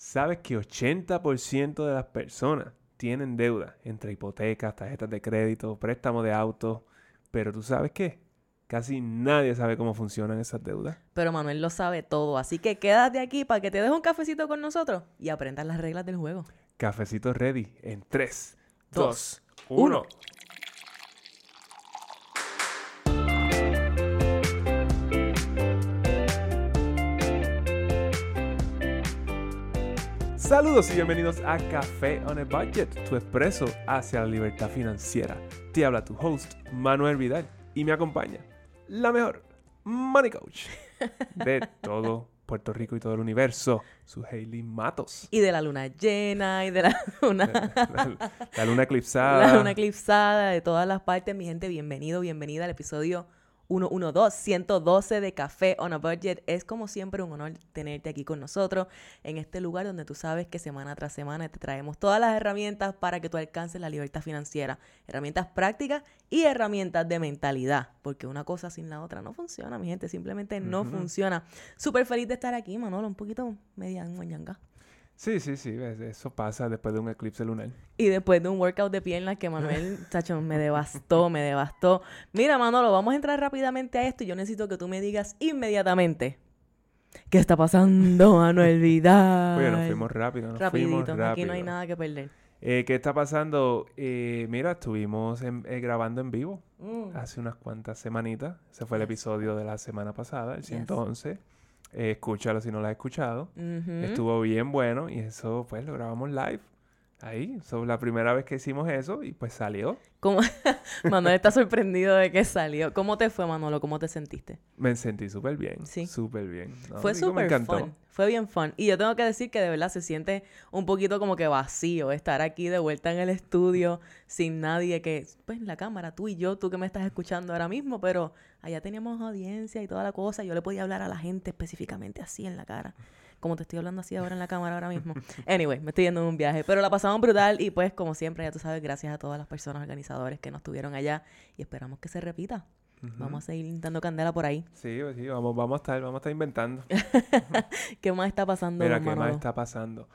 ¿Sabes que 80% de las personas tienen deuda entre hipotecas, tarjetas de crédito, préstamos de auto? Pero tú sabes qué? Casi nadie sabe cómo funcionan esas deudas. Pero Manuel lo sabe todo, así que quédate aquí para que te deje un cafecito con nosotros y aprendas las reglas del juego. Cafecito ready en 3, Dos, 2, 1. Saludos y bienvenidos a Café on a Budget, tu expreso hacia la libertad financiera. Te habla tu host, Manuel Vidal, y me acompaña la mejor money coach de todo Puerto Rico y todo el universo, su Hailey Matos. Y de la luna llena y de la luna, La, la luna eclipsada. la luna eclipsada, de todas las partes. Mi gente, bienvenido, bienvenida al episodio 112, 112 de Café on a Budget. Es como siempre un honor tenerte aquí con nosotros en este lugar donde tú sabes que semana tras semana te traemos todas las herramientas para que tú alcances la libertad financiera. Herramientas prácticas y herramientas de mentalidad. Porque una cosa sin la otra no funciona, mi gente. Simplemente no funciona. Súper feliz de estar aquí, Manolo. Un poquito media moñanga. Sí, sí, sí, eso pasa después de un eclipse lunar. Y después de un workout de piernas que Manuel, chacho, me devastó, me devastó. Mira, Manolo, vamos a entrar rápidamente a esto y yo necesito que tú me digas inmediatamente. ¿Qué está pasando, Manuel Vidal? Oye, nos fuimos rápido, nos Rapidito, fuimos rápido. aquí no hay nada que perder. Eh, ¿Qué está pasando? Eh, mira, estuvimos en- eh, grabando en vivo Mm. hace unas cuantas semanitas. Ese fue el episodio de la semana pasada, el Yes. 111. Eh, escúchalo si no lo has escuchado. Estuvo bien bueno y eso pues lo grabamos live. Ahí, eso la primera vez que hicimos eso y pues salió. ¿Cómo- Manuel está sorprendido de que salió. ¿Cómo te fue, Manolo? ¿Cómo te sentiste? Me sentí súper bien. Sí. Súper bien. No, Fue súper fun. Fue bien fun. Y yo tengo que decir que de verdad se siente un poquito como que vacío estar aquí de vuelta en el estudio sin nadie que, pues la cámara, tú y yo, tú que me estás escuchando ahora mismo, pero allá teníamos audiencia y toda la cosa. Yo le podía hablar a la gente específicamente así en la cara. Como te estoy hablando así ahora en la cámara ahora mismo. Anyway, me estoy yendo en un viaje. Pero la pasamos brutal y pues como siempre, ya tú sabes, gracias a todas las personas organizadores que nos estuvieron allá y esperamos que se repita. Vamos a seguir dando candela por ahí. Sí, pues sí, vamos, vamos a estar, vamos a estar inventando. ¿Qué más está pasando, Mira, ¿qué más está pasando?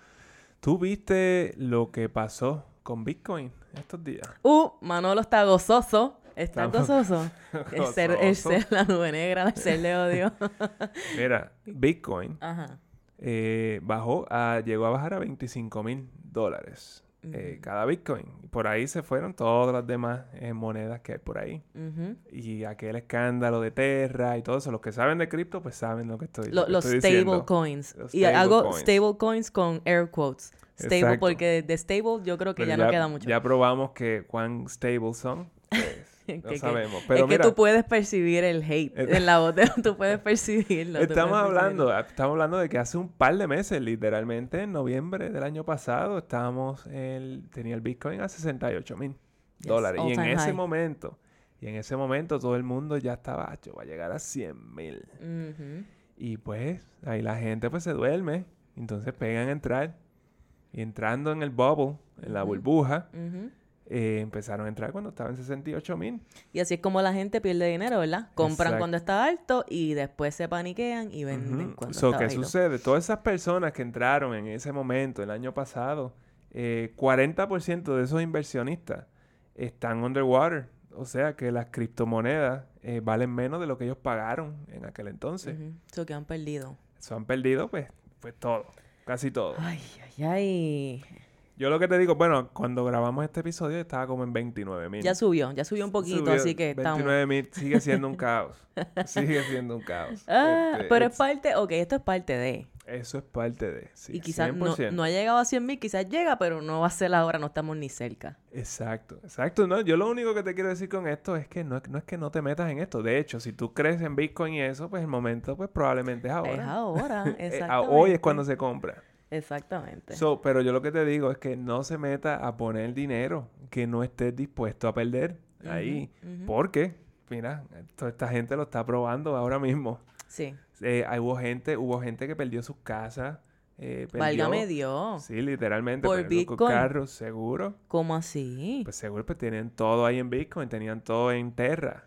¿Tú viste lo que pasó con Bitcoin estos días? Uh, Manolo está gozoso. Está Estamos gozoso. El ser, el ser la nube negra, el ser le odio. Mira, Bitcoin Ajá. Eh, bajó a, llegó a bajar a 25 mil dólares eh, cada Bitcoin. Por ahí se fueron todas las demás eh, monedas que hay por ahí. Y aquel escándalo de Terra y todo eso. Los que saben de cripto, pues saben lo que estoy, lo los estoy stable diciendo. coins. Los y stable hago coins. stable coins con air quotes. Stable Exacto. porque de stable yo creo que ya, no queda mucho. Ya probamos que cuán stable son. Pues, Que- no que- sabemos. es Pero que mira, tú puedes percibir el hate Eh, en la voz. de- tú puedes percibirlo. Estamos puedes hablando, percibirlo. estamos hablando de que hace un par de meses, literalmente en noviembre del año pasado, estábamos el, tenía el Bitcoin a 68 mil Yes, dólares. Y en ese high. momento, y en ese momento todo el mundo ya estaba, "Acho, va a llegar a 100 mil. Y pues ahí la gente pues se duerme, entonces pegan a entrar. Y entrando en el bubble, en la burbuja. Eh, empezaron a entrar cuando estaba en 68 mil. Y así es como la gente pierde dinero, ¿verdad? Compran Exacto. cuando está alto y después se paniquean y venden Ujú. cuando So, está ¿Qué bajito. sucede? Todas esas personas que entraron en ese momento, el año pasado, eh, 40% de esos inversionistas están underwater. O sea que las criptomonedas eh, valen menos de lo que ellos pagaron en aquel entonces. Ujú. So que han perdido. Eso han perdido pues, pues todo, casi todo. Ay, ay, ay. Yo lo que te digo, bueno, cuando grabamos este episodio estaba como en 29 mil. Ya subió, ya subió un poquito, así que estamos. 29 mil sigue siendo un caos. sigue siendo un caos. Ah, Este, pero es parte, ok, esto es parte de. Eso es parte de. Sí, y quizás no, 100%. no ha llegado a 100 mil, quizás llega, pero no va a ser ahora, no estamos ni cerca. Exacto, exacto. No, yo lo único que te quiero decir con esto es que no, es- no es que no te metas en esto. De hecho, si tú crees en Bitcoin y eso, pues el momento, pues probablemente es ahora. Es ahora, Eh, a- exactamente. hoy es cuando se compra. Exactamente. So, pero yo lo que te digo es que no se meta a poner dinero que no estés dispuesto a perder ahí. Porque, mira, toda esta gente lo está probando ahora mismo. Sí. Eh, hay- hubo gente, hubo gente que perdió sus casas. Eh, perdió- Válgame Dios. Sí, literalmente. Por Bitcoin. carros, seguro. ¿Cómo así? Pues seguro, pues tenían todo ahí en Bitcoin, tenían todo en Terra.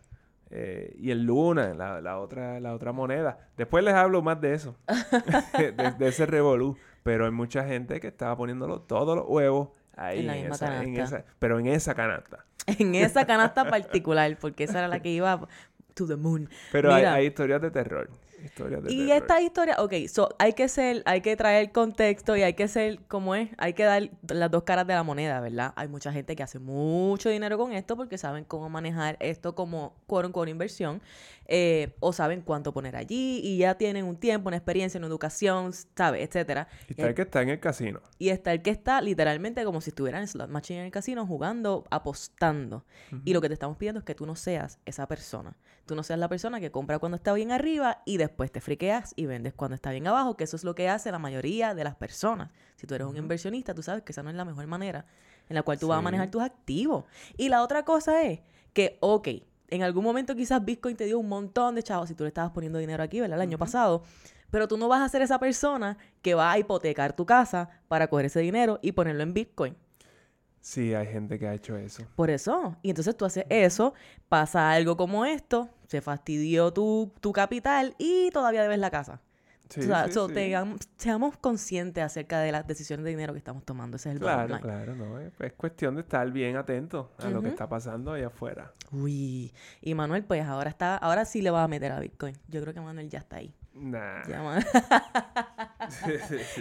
Eh, y el Luna, la, la otra, la otra moneda. Después les hablo más de eso, de, de ese revolú. Pero hay mucha gente que estaba poniéndolo todos los huevos ahí En la en misma esa, en canasta. esa- pero en esa canasta. En esa canasta particular, porque esa era la que iba to the moon. Pero hay historias de terror. Historias de Y terror. esta historia, ok, so hay que ser, hay que traer contexto y hay que ser, como es, hay que dar las dos caras de la moneda, ¿verdad? Hay mucha gente que hace mucho dinero con esto porque saben cómo manejar esto como con con inversión eh, o saben cuánto poner allí y ya tienen un tiempo, una experiencia, una educación, ¿sabes? Etcétera. Y está el que está en el casino. Y está el que está literalmente como si estuviera en slot machine en el casino jugando, apostando. Y lo que te estamos pidiendo es que tú no seas esa persona. Tú no seas la persona que compra cuando está bien arriba y después te friqueas y vendes cuando está bien abajo, que eso es lo que hace la mayoría de las personas. Si tú eres un inversionista, tú sabes que esa no es la mejor manera en la cual tú vas a manejar tus activos. Y la otra cosa es que, ok, en algún momento quizás Bitcoin te dio un montón de chavos si tú le estabas poniendo dinero aquí, ¿verdad? El año pasado. Pero tú no vas a ser esa persona que va a hipotecar tu casa para coger ese dinero y ponerlo en Bitcoin. Sí, hay gente que ha hecho eso. Por eso. Y entonces tú haces eso, pasa algo como esto, se fastidió tu, tu capital y todavía debes la casa. Sí, o sea, sí, so, sí. tengam- seamos conscientes acerca de las decisiones de dinero que estamos tomando. Ese es el bottom Claro, line. claro, no. Es, es cuestión de estar bien atento a lo que está pasando allá afuera. Uy. Y Manuel, pues ahora está, ahora sí le va a meter a Bitcoin. Yo creo que Manuel ya está ahí. Nah. Ya, Man-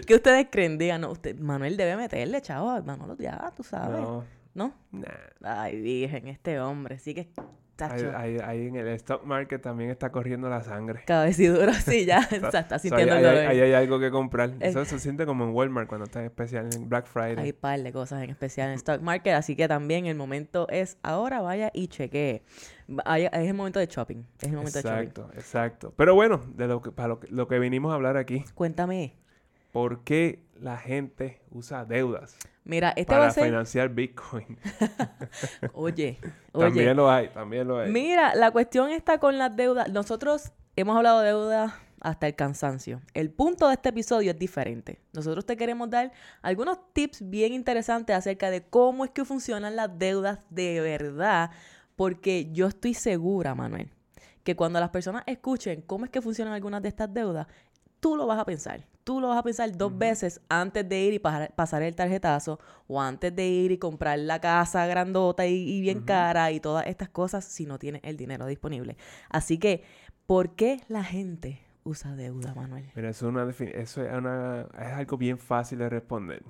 ¿Qué ustedes creen? Digan, no, usted, Manuel debe meterle, chavo. Manolo, ya, tú sabes. no, ¿No? nah. Ay, virgen, este hombre. Sí que Ahí, ahí- en el stock market también está corriendo la sangre. Cabeciduro, sí, ya está, está O sea, sintiendo ahí, el dolor. ahí hay algo que comprar. Eh. Eso se siente como en Walmart cuando está en especial en Black Friday. Hay par de cosas en especial en stock market, así que también el momento es ahora, vaya y chequee. Es el momento de shopping. Es el momento de shopping. Exacto, exacto. Pero bueno, de lo que, para lo que, lo que vinimos a hablar aquí, Cuéntame. ¿Por qué la gente usa deudas Mira, este va para a ser. financiar Bitcoin? Oye, también oye. lo hay, también lo hay. Mira, la cuestión está con las deudas. Nosotros hemos hablado de deudas hasta el cansancio. El punto de este episodio es diferente. Nosotros te queremos dar algunos tips bien interesantes acerca de cómo es que funcionan las deudas de verdad, porque yo estoy segura, Manuel, que cuando las personas escuchen cómo es que funcionan algunas de estas deudas, tú lo vas a pensar. Tú lo vas a pensar dos veces antes de ir y pasar, pasar el tarjetazo o antes de ir y comprar la casa grandota y, y bien cara y todas estas cosas si no tienes el dinero disponible. Así que, ¿por qué la gente usa deuda, Manuel? Mira, eso es, una eso es, una, es algo bien fácil de responder.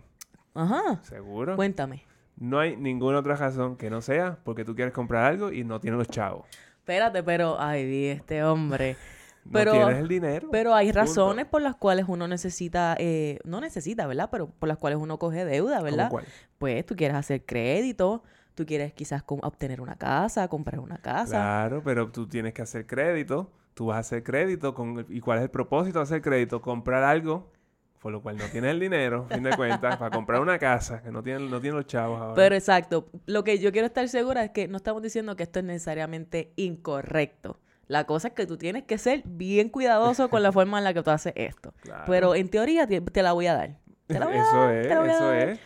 Ajá. ¿Seguro? Cuéntame. No hay ninguna otra razón que no sea porque tú quieres comprar algo y no tienes los chavos. Espérate, pero, ay, di este hombre. No Pero- tienes el dinero. Pero hay Punto. razones por las cuales uno necesita, eh, no necesita, ¿verdad? Pero por las cuales uno coge deuda, ¿Cómo ¿verdad? cuál? Pues tú quieres hacer crédito, tú quieres quizás obtener una casa, comprar una casa. Claro, pero tú tienes que hacer crédito. Tú vas a hacer crédito. Con, ¿Y cuál es el propósito de hacer crédito? Comprar algo por lo cual no tienes el dinero, a fin de cuentas, para comprar una casa que no tiene, no tiene los chavos ahora. Pero exacto, lo que yo quiero estar segura es que no estamos diciendo que esto es necesariamente incorrecto. La cosa es que tú tienes que ser bien cuidadoso con la forma en la que tú haces esto. Claro. Pero en teoría te, te la voy a dar. Te la voy a eso dar, es, te la voy a eso dar. es.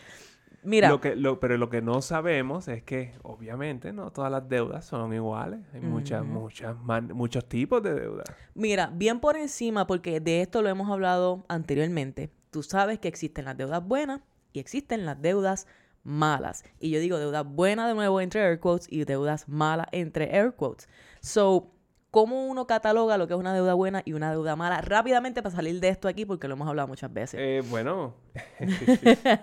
Mira, Lo que, lo, pero lo que no sabemos es que, obviamente, no todas las deudas son iguales. Hay muchas, muchas, man- muchos tipos de deudas. Mira, bien por encima, porque de esto lo hemos hablado anteriormente. Tú sabes que existen las deudas buenas y existen las deudas malas. Y yo digo deudas buenas de nuevo entre air quotes y deudas malas entre air quotes. So, ¿cómo uno cataloga lo que es una deuda buena y una deuda mala? Rápidamente para salir de esto aquí, porque lo hemos hablado muchas veces. Eh, bueno.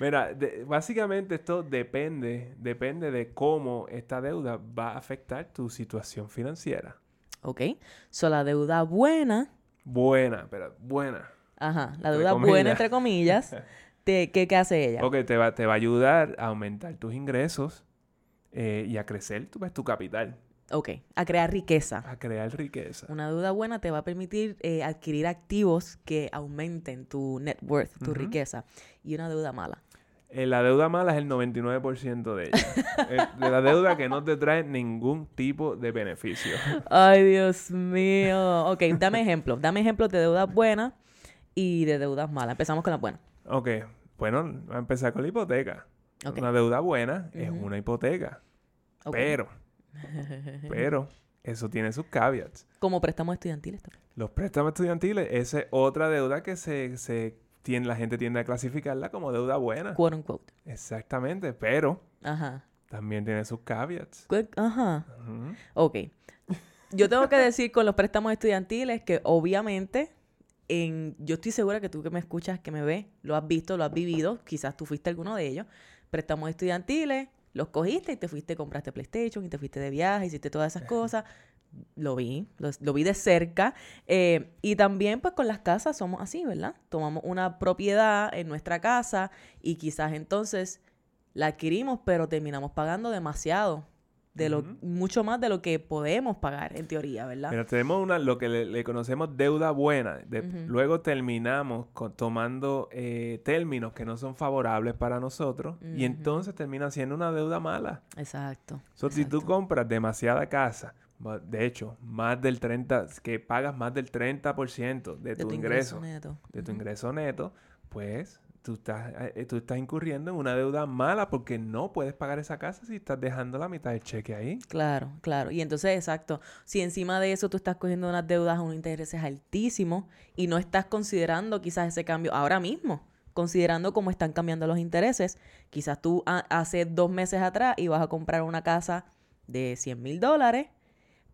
Mira, de- básicamente esto depende, depende de cómo esta deuda va a afectar tu situación financiera. ¿Ok? So, la deuda buena, Buena, pero buena. ajá, la Entre deuda buena, entre comillas, te- ¿qué, qué hace ella? Ok, te va, te va a ayudar a aumentar tus ingresos eh, y a crecer tu, pues, tu capital, Ok, a crear riqueza. a crear riqueza. Una deuda buena te va a permitir eh, adquirir activos que aumenten tu net worth, tu riqueza. Y una deuda mala. Eh, la deuda mala es el 99% de ella. Eh, de la deuda que no te trae ningún tipo de beneficio. Ay, Dios mío. Ok, dame ejemplos. Dame ejemplos de deudas buenas y de deudas malas. Empezamos con las buenas. Ok, bueno, vamos a empezar con la hipoteca. Ok. Una deuda buena es una hipoteca. Pero Pero eso tiene sus caveats. Como préstamos estudiantiles también. Los préstamos estudiantiles, esa es otra deuda que se, se tiene, la gente tiende a clasificarla como deuda buena. Quote unquote. Exactamente, pero Ajá. también tiene sus caveats. Ajá. Ujú. Ok. Yo tengo que decir con los préstamos estudiantiles que obviamente en, yo estoy segura que tú que me escuchas, que me ves, lo has visto, lo has vivido, quizás tú fuiste alguno de ellos. Préstamos estudiantiles, los cogiste y te fuiste, compraste PlayStation y te fuiste de viaje, hiciste todas esas cosas. Lo vi, lo, lo vi de cerca. Eh, y también pues con las casas somos así, ¿verdad? Tomamos una propiedad en nuestra casa y quizás entonces la adquirimos, pero terminamos pagando demasiado. De lo, mucho más de lo que podemos pagar, en teoría, ¿verdad? Mira, tenemos una, lo que le, le conocemos deuda buena. De-. Luego terminamos con- tomando eh, términos que no son favorables para nosotros y entonces termina siendo una deuda mala. Exacto. So, si tú compras demasiada casa, de hecho, más del 30, que pagas más del 30% de, tu, ingreso, neto. de tu ingreso neto, pues tú estás, eh, tú estás incurriendo en una deuda mala porque no puedes pagar esa casa si estás dejando la mitad del cheque ahí. Claro, claro. Y entonces, exacto, si encima de eso tú estás cogiendo unas deudas a unos intereses altísimos y no estás considerando quizás ese cambio ahora mismo, considerando cómo están cambiando los intereses, quizás tú ha- hace dos meses atrás ibas a comprar una casa de 100 mil dólares,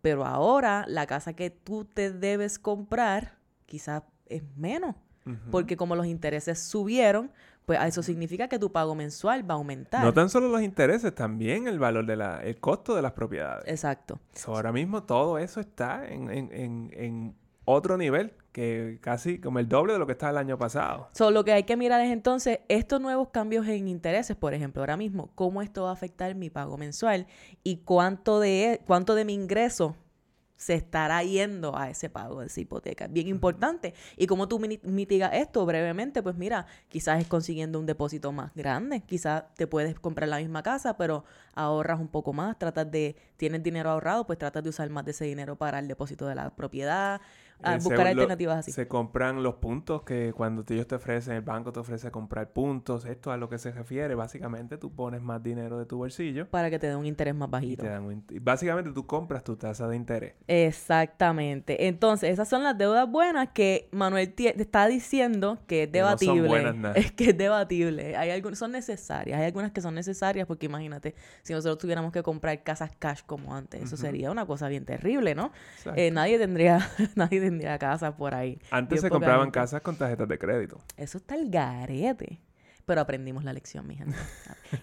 pero ahora la casa que tú te debes comprar quizás es menos, Porque como los intereses subieron, pues eso significa que tu pago mensual va a aumentar. No tan solo los intereses, también el valor de la, el costo de las propiedades. Exacto. So, ahora mismo todo eso está en, en- en- en otro nivel, que casi como el doble de lo que estaba el año pasado. So, lo que hay que mirar es entonces estos nuevos cambios en intereses, por ejemplo, ahora mismo, cómo esto va a afectar mi pago mensual y cuánto de, cuánto de mi ingreso se estará yendo a ese pago de esa hipoteca. Bien importante. Y cómo tú mitigas esto brevemente, pues mira, quizás es consiguiendo un depósito más grande, quizás te puedes comprar la misma casa, pero ahorras un poco más, tratas de, tienes dinero ahorrado, pues tratas de usar más de ese dinero para el depósito de la propiedad, a Eh, buscar alternativas así. Se compran los puntos que cuando ellos te ofrecen, el banco te ofrece comprar puntos. Esto a lo que se refiere. Básicamente tú pones más dinero de tu bolsillo para que te dé un interés más y bajito. te dan un int- y Básicamente tú compras tu tasa de interés. Exactamente. Entonces, esas son las deudas buenas que Manuel te está diciendo que es Que no son debatible. buenas nada. Es que es debatible. Hay algunas son necesarias. Hay algunas que son necesarias porque imagínate, si nosotros tuviéramos que comprar casas cash como antes, eso sería una cosa bien terrible, ¿no? Eh, nadie tendría nadie tendría casas por ahí. Antes se compraban gente. casas con tarjetas de crédito. Eso está el garete. Pero aprendimos la lección, mi gente.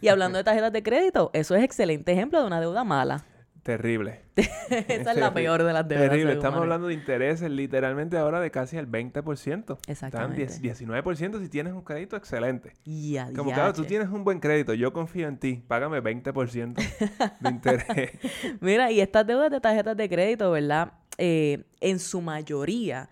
Y hablando de tarjetas de crédito, eso es excelente ejemplo de una deuda mala. Terrible. Esa es la peor de las deudas. Terrible. Estamos hablando de intereses literalmente ahora de casi el 20%. Están Exactamente. 10 19% si tienes un crédito excelente. Y a Como claro, tú tienes un buen crédito, yo confío en ti, págame 20% de interés. Mira, y estas deudas de tarjetas de crédito, ¿verdad? Eh, en su mayoría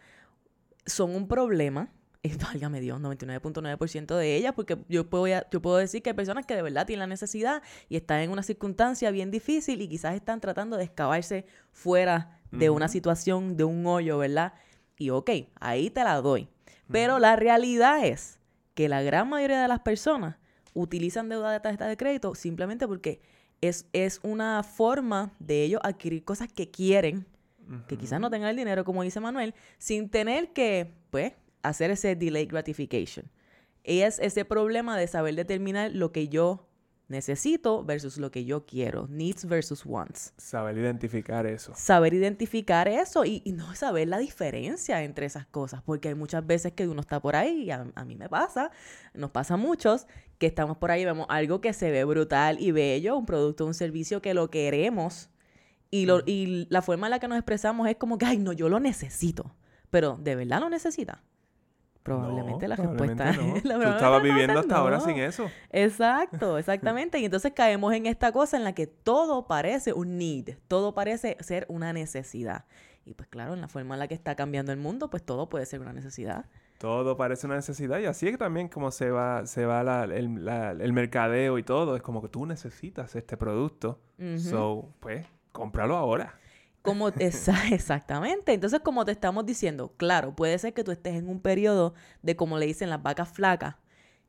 son un problema. Y válgame Dios, 99.9% de ellas, porque yo puedo, yo puedo decir que hay personas que de verdad tienen la necesidad y están en una circunstancia bien difícil y quizás están tratando de excavarse fuera de una situación, de un hoyo, ¿verdad? Y ok, ahí te la doy. Pero la realidad es que la gran mayoría de las personas utilizan deuda de tarjeta de crédito simplemente porque es, es una forma de ellos adquirir cosas que quieren, que quizás no tengan el dinero, como dice Manuel, sin tener que, pues, hacer ese delay gratification. Es ese problema de saber determinar lo que yo necesito versus lo que yo quiero, needs versus wants. Saber identificar eso. Saber identificar eso y, y no saber la diferencia entre esas cosas, porque hay muchas veces que uno está por ahí, y a, a mí me pasa, nos pasa a muchos, que estamos por ahí y vemos algo que se ve brutal y bello, un producto, un servicio que lo queremos, y, lo, y la forma en la que nos expresamos es como que, ay, no, yo lo necesito, pero ¿de verdad lo necesita? Probablemente No, la probablemente respuesta no. es... la Tú estabas viviendo hasta ahora sin eso. Exacto, exactamente. Y entonces caemos en esta cosa en la que todo parece un need, todo parece ser una necesidad. Y pues claro, en la forma en la que está cambiando el mundo, pues todo puede ser una necesidad. Todo parece una necesidad y así es que también como se va, se va la- el, la- el mercadeo y todo. Es como que tú necesitas este producto. So, pues, cómpralo ahora. Como, exactamente. Entonces, como te estamos diciendo, claro, puede ser que tú estés en un periodo de, como le dicen las vacas flacas,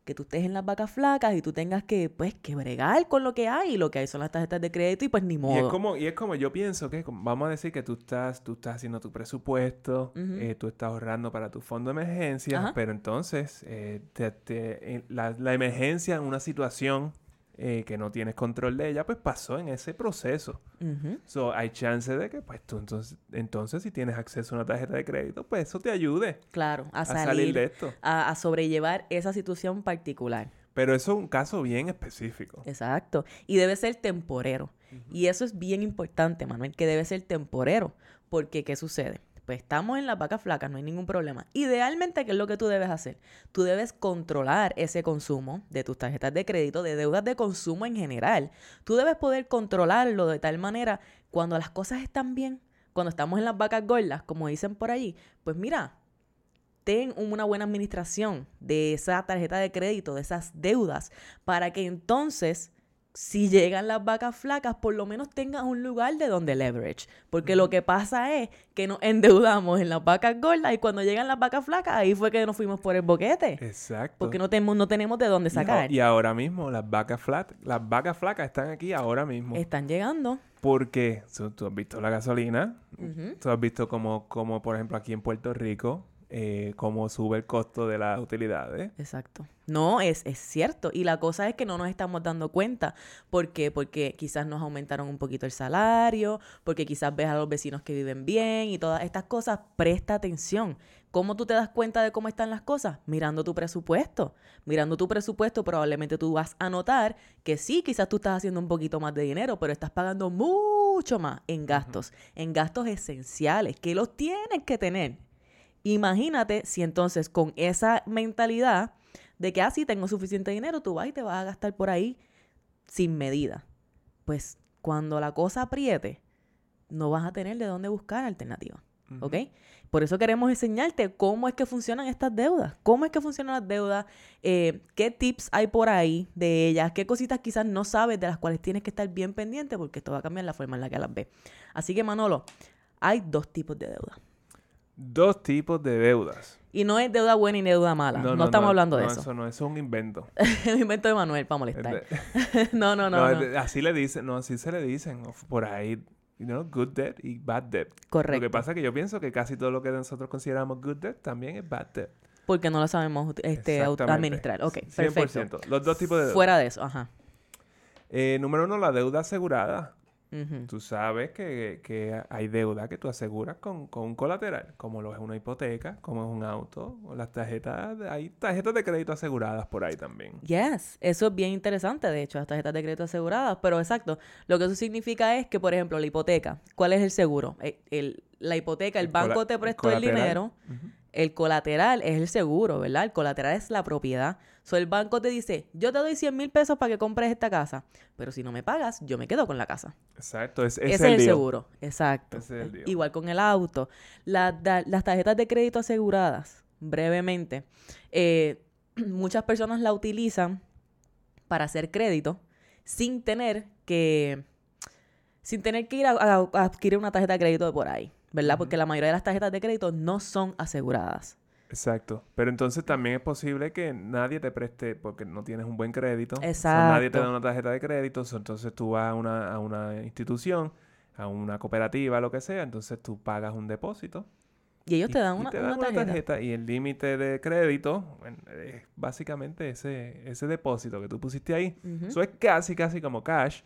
que tú estés en las vacas flacas y tú tengas que, pues, que bregar con lo que hay. Y lo que hay son las tarjetas de crédito y pues ni modo. Y es como, y es como yo pienso que, vamos a decir que tú estás, tú estás haciendo tu presupuesto, eh, tú estás ahorrando para tu fondo de emergencia, Ajá. pero entonces eh, te- te- en la, la emergencia en una situación eh, que no tienes control de ella, pues pasó en ese proceso. Ujú. So, hay chance de que, pues tú entonces, entonces si tienes acceso a una tarjeta de crédito, pues eso te ayude Claro, a a salir, salir de esto. a, a sobrellevar esa situación particular. Pero eso es un caso bien específico. Exacto. Y debe ser temporero. Y eso es bien importante, Manuel, que debe ser temporero. Porque, ¿qué sucede? Pues estamos en las vacas flacas, no hay ningún problema. Idealmente, ¿qué es lo que tú debes hacer? Tú debes controlar ese consumo de tus tarjetas de crédito, de deudas de consumo en general. Tú debes poder controlarlo de tal manera, cuando las cosas están bien, cuando estamos en las vacas gordas, como dicen por allí, pues mira, ten una buena administración de esa tarjeta de crédito, de esas deudas, para que entonces, si llegan las vacas flacas, por lo menos tengas un lugar de donde leverage. Porque lo que pasa es que nos endeudamos en las vacas gordas y cuando llegan las vacas flacas, ahí fue que nos fuimos por el boquete. Exacto. Porque no tenemos, no tenemos de dónde sacar. Y, ahora mismo las vacas flat, las vacas flacas están aquí ahora mismo. Están llegando. Porque tú has visto la gasolina, tú has visto como, como por ejemplo aquí en Puerto Rico, eh, cómo sube el costo de las utilidades. Exacto. No, es, es cierto. Y la cosa es que no nos estamos dando cuenta. ¿Por qué? Porque quizás nos aumentaron un poquito el salario, porque quizás ves a los vecinos que viven bien y todas estas cosas. Presta atención. ¿Cómo tú te das cuenta de cómo están las cosas? Mirando tu presupuesto. Mirando tu presupuesto, probablemente tú vas a notar que sí, quizás tú estás haciendo un poquito más de dinero, pero estás pagando mucho más en gastos, en gastos esenciales, que los tienes que tener. Imagínate si entonces con esa mentalidad de que así tengo suficiente dinero, tú vas y te vas a gastar por ahí sin medida. Pues cuando la cosa apriete, no vas a tener de dónde buscar alternativas. ¿Ok? Por eso queremos enseñarte cómo es que funcionan estas deudas, cómo es que funcionan las deudas, eh, qué tips hay por ahí de ellas, qué cositas quizás no sabes de las cuales tienes que estar bien pendiente porque esto va a cambiar la forma en la que las ves. Así que Manolo, hay dos tipos de deuda. Dos tipos de deudas. Y no es deuda buena y deuda mala. No, estamos hablando de no, eso. Eso no, eso es un invento. Es un invento de Manuel para molestar. no, no, no. Así le dicen, no, así se le dicen por ahí, you know, good debt y bad debt. Lo Correcto. que pasa es que yo pienso que casi todo lo que nosotros consideramos good debt también es bad debt. Porque no lo sabemos este, administrar. Ok, perfecto. 100%. Los dos tipos de deuda. Fuera de eso, ajá. Eh, número uno, la deuda asegurada. Ujú. Tú sabes que, que hay deuda que tú aseguras con, con un colateral, como lo es una hipoteca, como es un auto, o las tarjetas, hay tarjetas de crédito aseguradas por ahí también. Yes, eso es bien interesante, de hecho, las tarjetas de crédito aseguradas, pero exacto, lo que eso significa es que, por ejemplo, la hipoteca, ¿cuál es el seguro? Eh, el- la hipoteca, el, banco te prestó el, dinero. El colateral es el seguro, ¿verdad? El colateral es la propiedad. So, el banco te dice, yo te doy 100 mil pesos para que compres esta casa, pero si no me pagas, yo me quedo con la casa. Exacto, es, Ese ese es el deal. seguro, exacto. Es el deal. Igual con el auto. La- da- las tarjetas de crédito aseguradas, brevemente, eh, muchas personas la utilizan para hacer crédito sin tener que sin tener que ir a, a- a adquirir una tarjeta de crédito de por ahí, ¿verdad? Porque la mayoría de las tarjetas de crédito no son aseguradas. Exacto. Pero entonces también es posible que nadie te preste porque no tienes un buen crédito. Exacto. nadie te da una tarjeta de crédito. entonces tú vas a una, a una institución, a una cooperativa, lo que sea. Entonces tú pagas un depósito. Y ellos y- te dan y una, te una dan tarjeta. Y el límite de crédito bueno, es básicamente ese, ese depósito que tú pusiste ahí. Eso es casi, casi como cash.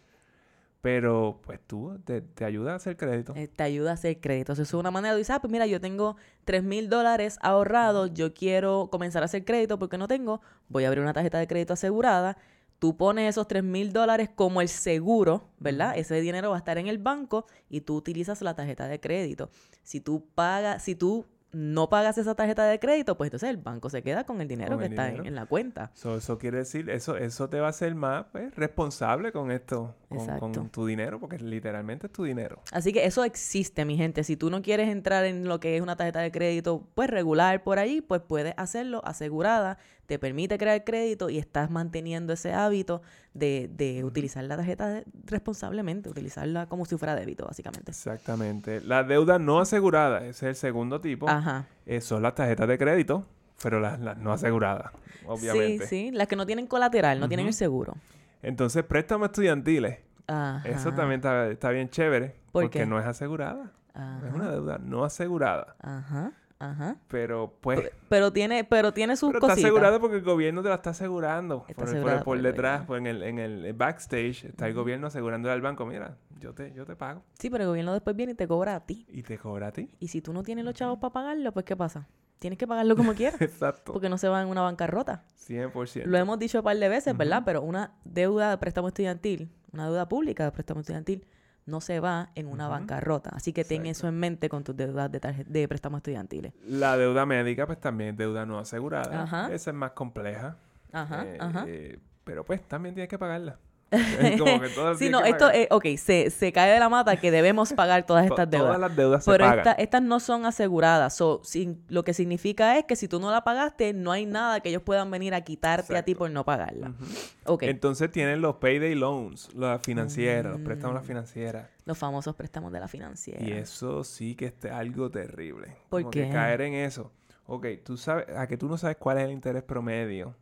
Pero pues tú te, te ayuda a hacer crédito. Eh, te ayuda a hacer crédito. Eso es una manera de decir, ah, pues mira, yo tengo 3 mil dólares ahorrados, yo quiero comenzar a hacer crédito porque no tengo, voy a abrir una tarjeta de crédito asegurada. Tú pones esos 3 mil dólares como el seguro, ¿verdad? Ese dinero va a estar en el banco y tú utilizas la tarjeta de crédito. Si tú pagas, si tú no pagas esa tarjeta de crédito, pues entonces el banco se queda con el dinero Con que el está en- la cuenta. So, eso quiere decir, eso, eso te va a hacer más pues, responsable con esto, con, tu dinero, porque literalmente es tu dinero. Así que eso existe, mi gente. Si tú no quieres entrar en lo que es una tarjeta de crédito, pues regular por ahí, pues puedes hacerlo asegurada. Te permite crear crédito y estás manteniendo ese hábito de, de utilizar la tarjeta de- responsablemente, utilizarla como si fuera débito, básicamente. Exactamente. La deuda no asegurada, ese es el segundo tipo, Ajá. eh, son las tarjetas de crédito pero las, las no aseguradas, obviamente. Sí, sí, las que no tienen colateral, no tienen el seguro. Entonces, préstamos estudiantiles. Ajá. Eso también está, está bien chévere. ¿Por porque qué? no es asegurada. Ajá. Es una deuda no asegurada. Ajá. Ajá. Pero pues. Pe- Pero tiene, pero tiene sus Pero está cositas. asegurada porque el gobierno te la está asegurando. Está por, por, el detrás, pues en el, en el backstage, está el gobierno asegurándole al banco, mira, yo te, yo te pago. Sí, pero el gobierno después viene y te cobra a ti. Y te cobra a ti. Y si tú no tienes los chavos para pagarlo, pues ¿qué pasa? Tienes que pagarlo como quieras. Exacto. porque no se va en una bancarrota. 100%. Lo hemos dicho un par de veces, ¿verdad? Pero una deuda de préstamo estudiantil, una deuda pública de préstamo estudiantil, no se va en una Ujú. bancarrota. Así que ten eso en mente con tus deudas de, de préstamos estudiantiles. La deuda médica, pues también es deuda no asegurada. Ajá. Esa es más compleja. Ajá, Eh, ajá. eh, pero pues también tienes que pagarla. Como que Sí, no, que esto, eh, ok, se, se cae de la mata que debemos pagar todas To- estas deudas. Todas las deudas se Pero pagan. esta- estas no son aseguradas. So, sin- lo que significa es que si tú no la pagaste, no hay nada que ellos puedan venir a quitarte a ti por no pagarla. Ujú. Ok. Entonces tienen los payday loans, las financieras, los préstamos las Mm. financieras. Los famosos préstamos de la financiera. Y eso sí que es algo terrible. ¿Por Como que qué? caer en eso. Ok, tú sabes, a que tú no sabes cuál es el interés promedio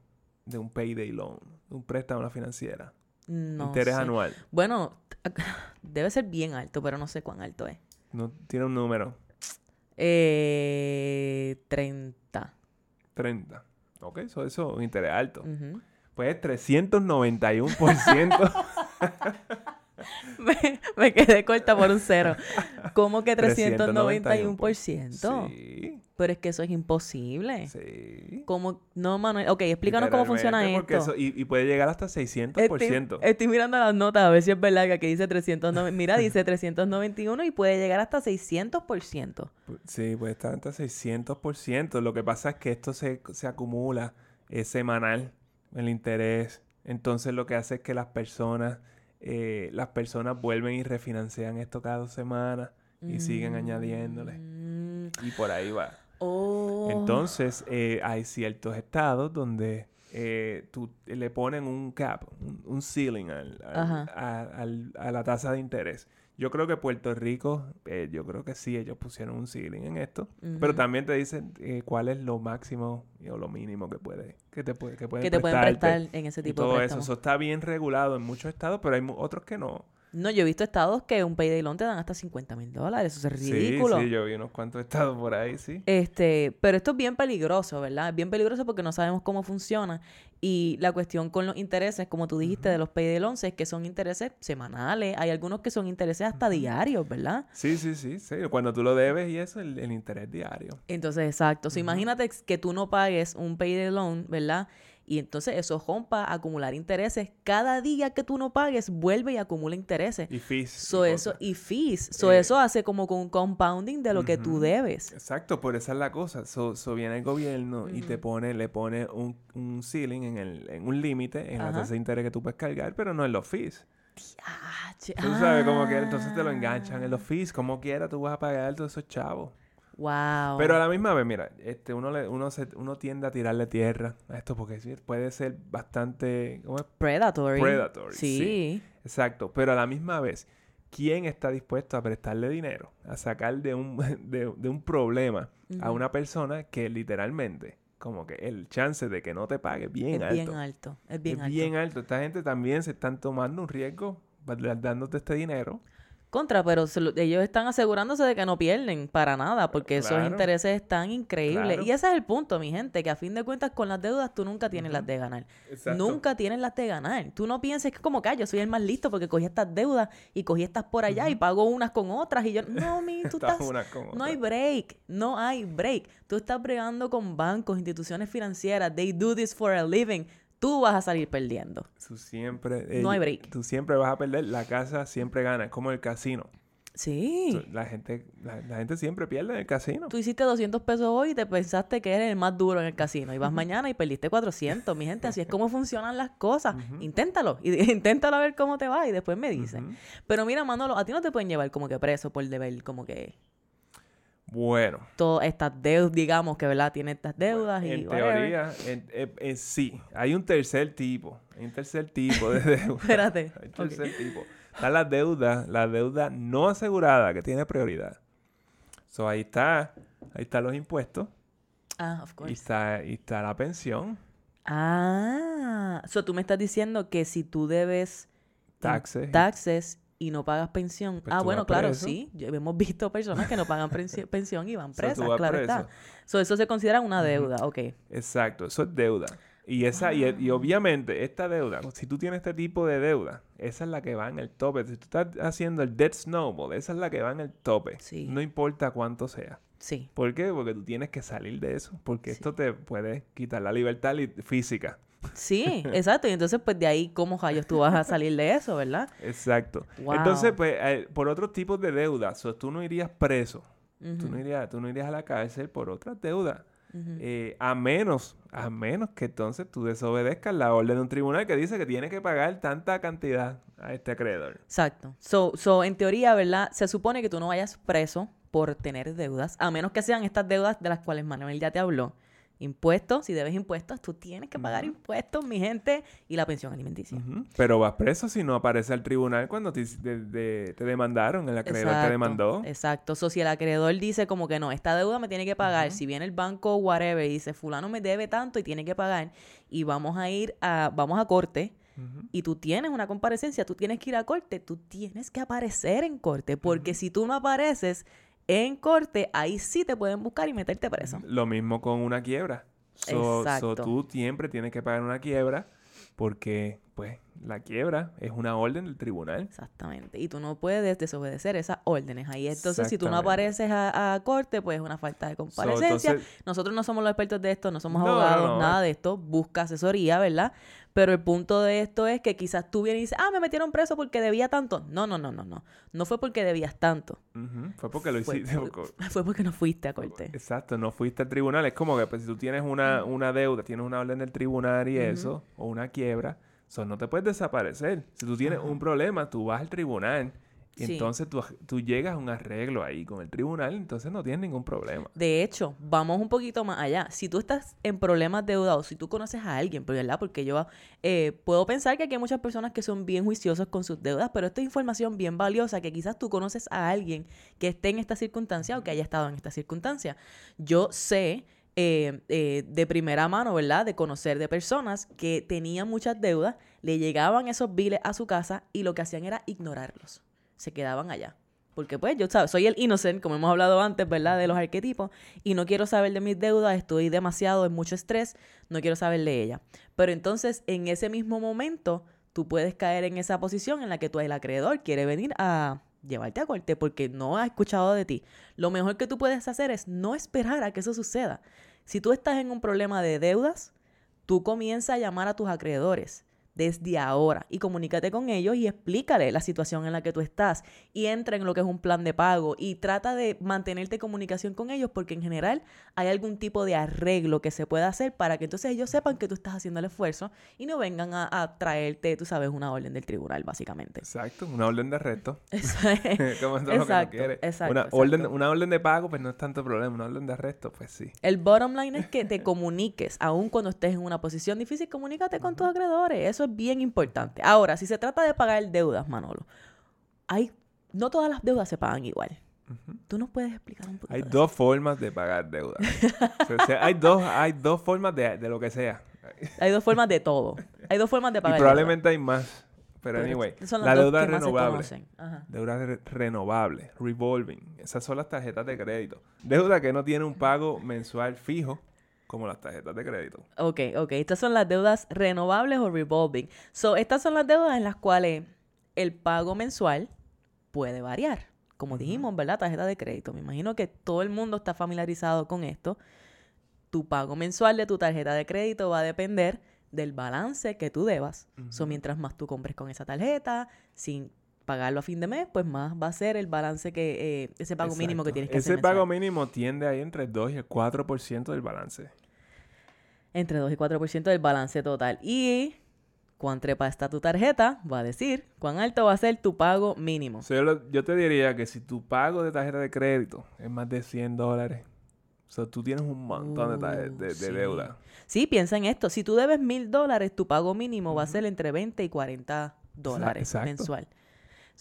de un payday loan, de un préstamo a la financiera. No interés sé. anual. Bueno, debe ser bien alto, pero no sé cuán alto es. No tiene un número. Eh, 30. 30. Ok, eso es un interés alto. Ujú. Pues es 391%. me, me quedé corta por un cero. ¿Cómo que 391%? Sí, Pero es que eso es imposible. sí. ¿Cómo? No, Manuel. Ok, explícanos cómo funciona esto. eso- y, y puede llegar hasta 600%. Estoy, estoy mirando las notas a ver si es verdad que aquí dice 390. Mira, dice 391 y puede llegar hasta 600%. Pu- Sí, puede estar hasta 600%. Lo que pasa es que esto se, se acumula es semanal, el interés. Entonces lo que hace es que las personas, eh, las personas vuelven y refinancian esto cada dos semanas y siguen añadiéndole. Mm, Y por ahí va. Oh. Entonces eh, hay ciertos estados donde eh, tú le ponen un cap, un, un ceiling al- al- Ajá. a, al- a la tasa de interés. Yo creo que Puerto Rico, eh, yo creo que sí, ellos pusieron un ceiling en esto. Pero también te dicen eh, cuál es lo máximo o lo mínimo que puede, que te puede, que pueden que te pueden prestar en ese y tipo de todo eso. préstamos. Eso está bien regulado en muchos estados, pero hay otros que no. No, yo he visto estados que un payday loan te dan hasta 50 mil dólares. Eso es Sí, ridículo. sí, yo vi unos cuantos estados por ahí, sí. Este, pero esto es bien peligroso, ¿verdad? Es bien peligroso porque no sabemos cómo funciona. Y la cuestión con los intereses, como tú dijiste, de los payday loans, es que son intereses semanales. Hay algunos que son intereses hasta diarios, ¿verdad? Sí, sí, sí, sí. Cuando tú lo debes y eso, el, el interés diario. Entonces, exacto. So, imagínate que tú no pagues un payday loan, ¿verdad? Y entonces eso rompa acumular intereses. Cada día que tú no pagues, vuelve y acumula intereses. Y fees. y So, eso, cosas. y fees. So, Eh, eso hace como con un compounding de lo que tú debes. Exacto, por esa es la cosa. So, so viene el gobierno y te pone, le pone un, un ceiling en, el, en un límite en la tasa de interés que tú puedes cargar, pero no en los fees. Ah, Tú sabes como que entonces te lo ah. enganchan en los fees, como quiera tú vas a pagar todos esos chavos. Wow. Pero a la misma vez, mira, este, uno, le, uno, se, uno tiende a tirarle tierra a esto porque sí, puede ser bastante... ¿cómo es? Predatory. Predatory, Sí. sí. Exacto, pero a la misma vez, ¿quién está dispuesto a prestarle dinero? A sacar de un, de, de un problema a una persona que literalmente, como que el chance de que no te pague bien es alto. bien alto. Es bien es alto. bien alto. Esta gente también se están tomando un riesgo dándote este dinero. Contra, pero ellos están asegurándose de que no pierden para nada, porque esos intereses están increíbles. Claro. Y ese es el punto, mi gente, que a fin de cuentas con las deudas tú nunca tienes las de ganar. Nunca tienes las de ganar. Tú no pienses que como que "Ah, yo soy el más listo porque cogí estas deudas y cogí estas por allá y pago unas con otras y yo, no, mi, tú Estás No hay break, no hay break. Tú estás bregando con bancos, instituciones financieras, they do this for a living. Tú vas a salir perdiendo. Tú siempre... No hay eh, break. Tú siempre vas a perder. La casa siempre gana. Es como el casino. Sí. La gente, la, la gente siempre pierde en el casino. Tú hiciste 200 pesos hoy y te pensaste que eres el más duro en el casino. Y vas mañana y perdiste 400. Mi gente, así es como funcionan las cosas. Inténtalo. Y inténtalo a ver cómo te va y después me dices. Ujú. Pero mira, Manolo, a ti no te pueden llevar como que preso por deber como que Bueno, todas estas deudas, digamos que, ¿verdad? Tiene estas deudas y en whatever. teoría, en, en- en sí, hay un tercer tipo. Hay un tercer tipo de deuda. Espérate. Hay un tercer tipo. Está la deuda, la deuda no asegurada que tiene prioridad. So, ahí está, ahí están los impuestos. Ah, of Y course. está, y está la pensión, Ah, so tú me estás diciendo que si tú debes taxes. taxes y no pagas pensión. Pues ah, bueno, claro, preso. sí. Hemos visto personas que no pagan pensi- pensión y van So, presas, vas claro preso. está. So, eso se considera una deuda, ok. Exacto, eso es deuda. Y esa y, y obviamente esta deuda, si tú tienes este tipo de deuda, esa es la que va en el tope. Si tú estás haciendo el debt snowball, esa es la que va en el tope. Sí. No importa cuánto sea. Sí. ¿Por qué? Porque tú tienes que salir de eso, porque esto te puede quitar la libertad li- física. Sí, exacto. Y entonces, pues de ahí, ¿cómo rayos tú vas a salir de eso, verdad? Exacto. Wow. Entonces, pues, eh, por otros tipos de deudas, so, tú no irías preso. Tú, no irías, tú no irías a la cárcel por otras deudas. Eh, a menos, a menos que entonces tú desobedezcas la orden de un tribunal que dice que tiene que pagar tanta cantidad a este acreedor. Exacto. So, so, en teoría, ¿verdad? Se supone que tú no vayas preso por tener deudas, a menos que sean estas deudas de las cuales Manuel ya te habló. Impuestos, si debes impuestos, tú tienes que pagar impuestos, mi gente, y la pensión alimenticia. Pero vas preso si no aparece al tribunal cuando te, de- de- te demandaron, el acreedor te demandó. Exacto. So, si el acreedor dice como que no, esta deuda me tiene que pagar, si viene el banco whatever y dice fulano me debe tanto y tiene que pagar y vamos a ir a vamos a corte y tú tienes una comparecencia, tú tienes que ir a corte, tú tienes que aparecer en corte, porque si tú no apareces en corte, ahí sí te pueden buscar y meterte preso. Lo mismo con una quiebra. So, so Exacto. tú siempre tienes que pagar una quiebra porque, pues, la quiebra es una orden del tribunal. Exactamente. Y tú no puedes desobedecer esas órdenes. Ahí entonces, si tú no apareces a, a corte, pues es una falta de comparecencia. entonces- Nosotros no somos los expertos de esto, no somos No, no, abogados, no. nada de esto. Busca asesoría, ¿verdad? Pero el punto de esto es que quizás tú vienes y dices, ah, me metieron preso porque debía tanto. No, no, no, no, no. No fue porque debías tanto. Fue porque lo Fue, hiciste. fue- porque- fue porque no fuiste a corte. Exacto, no fuiste al tribunal. Es como que pues, si tú tienes una, una deuda, tienes una orden del tribunal y eso, o una quiebra, eso no te puedes desaparecer. Si tú tienes un problema, tú vas al tribunal y Sí. entonces tú, tú llegas a un arreglo ahí con el tribunal, entonces no tienes ningún problema. De hecho, vamos un poquito más allá. Si tú estás en problemas deudados, si tú conoces a alguien, pues, ¿verdad? Porque yo eh, puedo pensar que aquí hay muchas personas que son bien juiciosos con sus deudas, pero esta es información bien valiosa que quizás tú conoces a alguien que esté en esta circunstancia o que haya estado en esta circunstancia. Yo sé eh, eh, de primera mano, ¿verdad? De conocer de personas que tenían muchas deudas, le llegaban esos biles a su casa y lo que hacían era ignorarlos. Se quedaban allá. Porque pues yo soy el innocent, como hemos hablado antes, ¿verdad? De los arquetipos, y no quiero saber de mis deudas, estoy demasiado en mucho estrés, no quiero saber de ella. Pero entonces, en ese mismo momento, tú puedes caer en esa posición en la que tú, el acreedor, quiere venir a llevarte a corte porque no ha escuchado de ti. Lo mejor que tú puedes hacer es no esperar a que eso suceda. Si tú estás en un problema de deudas, tú comienza a llamar a tus acreedores desde ahora y comunícate con ellos y explícale la situación en la que tú estás y entra en lo que es un plan de pago y trata de mantenerte en comunicación con ellos porque en general hay algún tipo de arreglo que se pueda hacer para que entonces ellos sepan que tú estás haciendo el esfuerzo y no vengan a, a traerte, tú sabes, una orden del tribunal básicamente. Exacto, una orden de arresto. Como es lo que tú Exacto, quieres. exacto, Una, exacto. Orden, una orden de pago, pues no es tanto problema. Una orden de arresto, pues sí. El bottom line es que te comuniques, aun cuando estés en una posición difícil, comunícate con tus acreedores. Eso es bien importante. Ahora, si se trata de pagar deudas, Manolo, hay, no todas las deudas se pagan igual. Tú nos puedes explicar un poquito. Hay dos formas de pagar deuda. O sea, o sea, hay, dos, hay dos formas de, de lo que sea. eso? Hay dos formas de todo. Hay dos formas de Y pagar probablemente hay más. Pero, deudas. anyway, la deuda renovable. Deuda re- renovable, revolving. Esas son las tarjetas de crédito. Deuda que no tiene un pago mensual fijo, como las tarjetas de crédito. Ok, ok. Estas son las deudas renovables o revolving. So, estas son las deudas en las cuales el pago mensual puede variar. Como dijimos, ¿verdad? Tarjeta de crédito. Me imagino que todo el mundo está familiarizado con esto. Tu pago mensual de tu tarjeta de crédito va a depender del balance que tú debas. So, mientras más tú compres con esa tarjeta, sin pagarlo a fin de mes, pues más va a ser el balance que, eh, ese pago mínimo que tienes que Ese hacer. pago mensual. mínimo tiende ahí entre el 2 y el 4% del balance. entre 2 y 4% del balance total. Y cuán trepa está tu tarjeta, va a decir cuán alto va a ser tu pago mínimo. Yo, lo- yo te diría que si tu pago de tarjeta de crédito es más de 100 dólares, o sea, tú tienes un montón de, Uh, de, de sí. deuda. Sí, piensa en esto. Si tú debes mil dólares, tu pago mínimo va a ser entre 20 y 40 dólares exacto. mensual.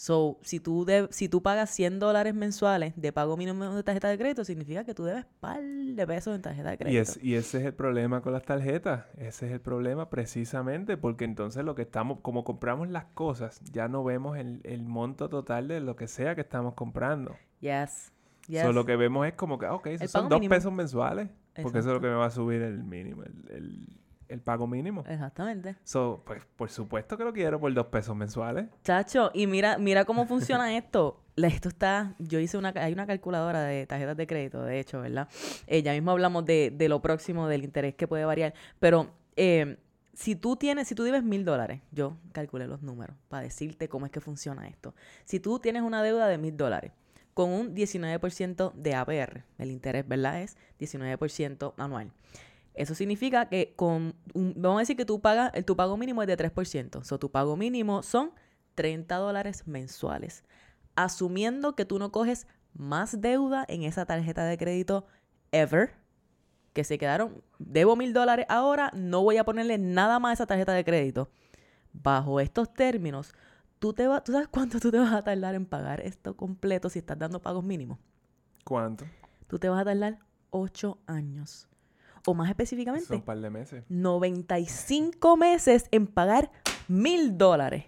So, si tú, de- si tú pagas 100 dólares mensuales de pago mínimo de tarjeta de crédito, significa que tú debes par de pesos en tarjeta de crédito. Y, es, y ese es el problema con las tarjetas. Ese es el problema precisamente porque entonces lo que estamos, como compramos las cosas, ya no vemos el, el monto total de lo que sea que estamos comprando. Yes. Yes. So, lo que vemos es como que, ah, ok, esos son dos mínimo. pesos mensuales. Porque eso es lo que me va a subir el mínimo, el, el- el pago mínimo. Exactamente. So, pues por supuesto que lo quiero por dos pesos mensuales. Chacho, y mira, mira cómo funciona esto. Esto está, yo hice una, hay una calculadora de tarjetas de crédito, de hecho, ¿verdad? Eh, ya mismo hablamos de, de lo próximo, del interés que puede variar, pero eh, si tú tienes, si tú debes mil dólares, yo calculé los números para decirte cómo es que funciona esto. Si tú tienes una deuda de mil dólares con un 19% de APR, el interés, ¿verdad? Es 19% anual. Eso significa que con, un- vamos a decir que tú pagas, el- tu pago mínimo es de 3%. O so, tu pago mínimo son 30 dólares mensuales. Asumiendo que tú no coges más deuda en esa tarjeta de crédito ever, que se quedaron, debo mil dólares ahora, no voy a ponerle nada más a esa tarjeta de crédito. Bajo estos términos, ¿tú, te va- ¿tú sabes cuánto tú te vas a tardar en pagar esto completo si estás dando pagos mínimos? ¿Cuánto? Tú te vas a tardar 8 años. O más específicamente, Son un par de meses. 95 meses en pagar mil dólares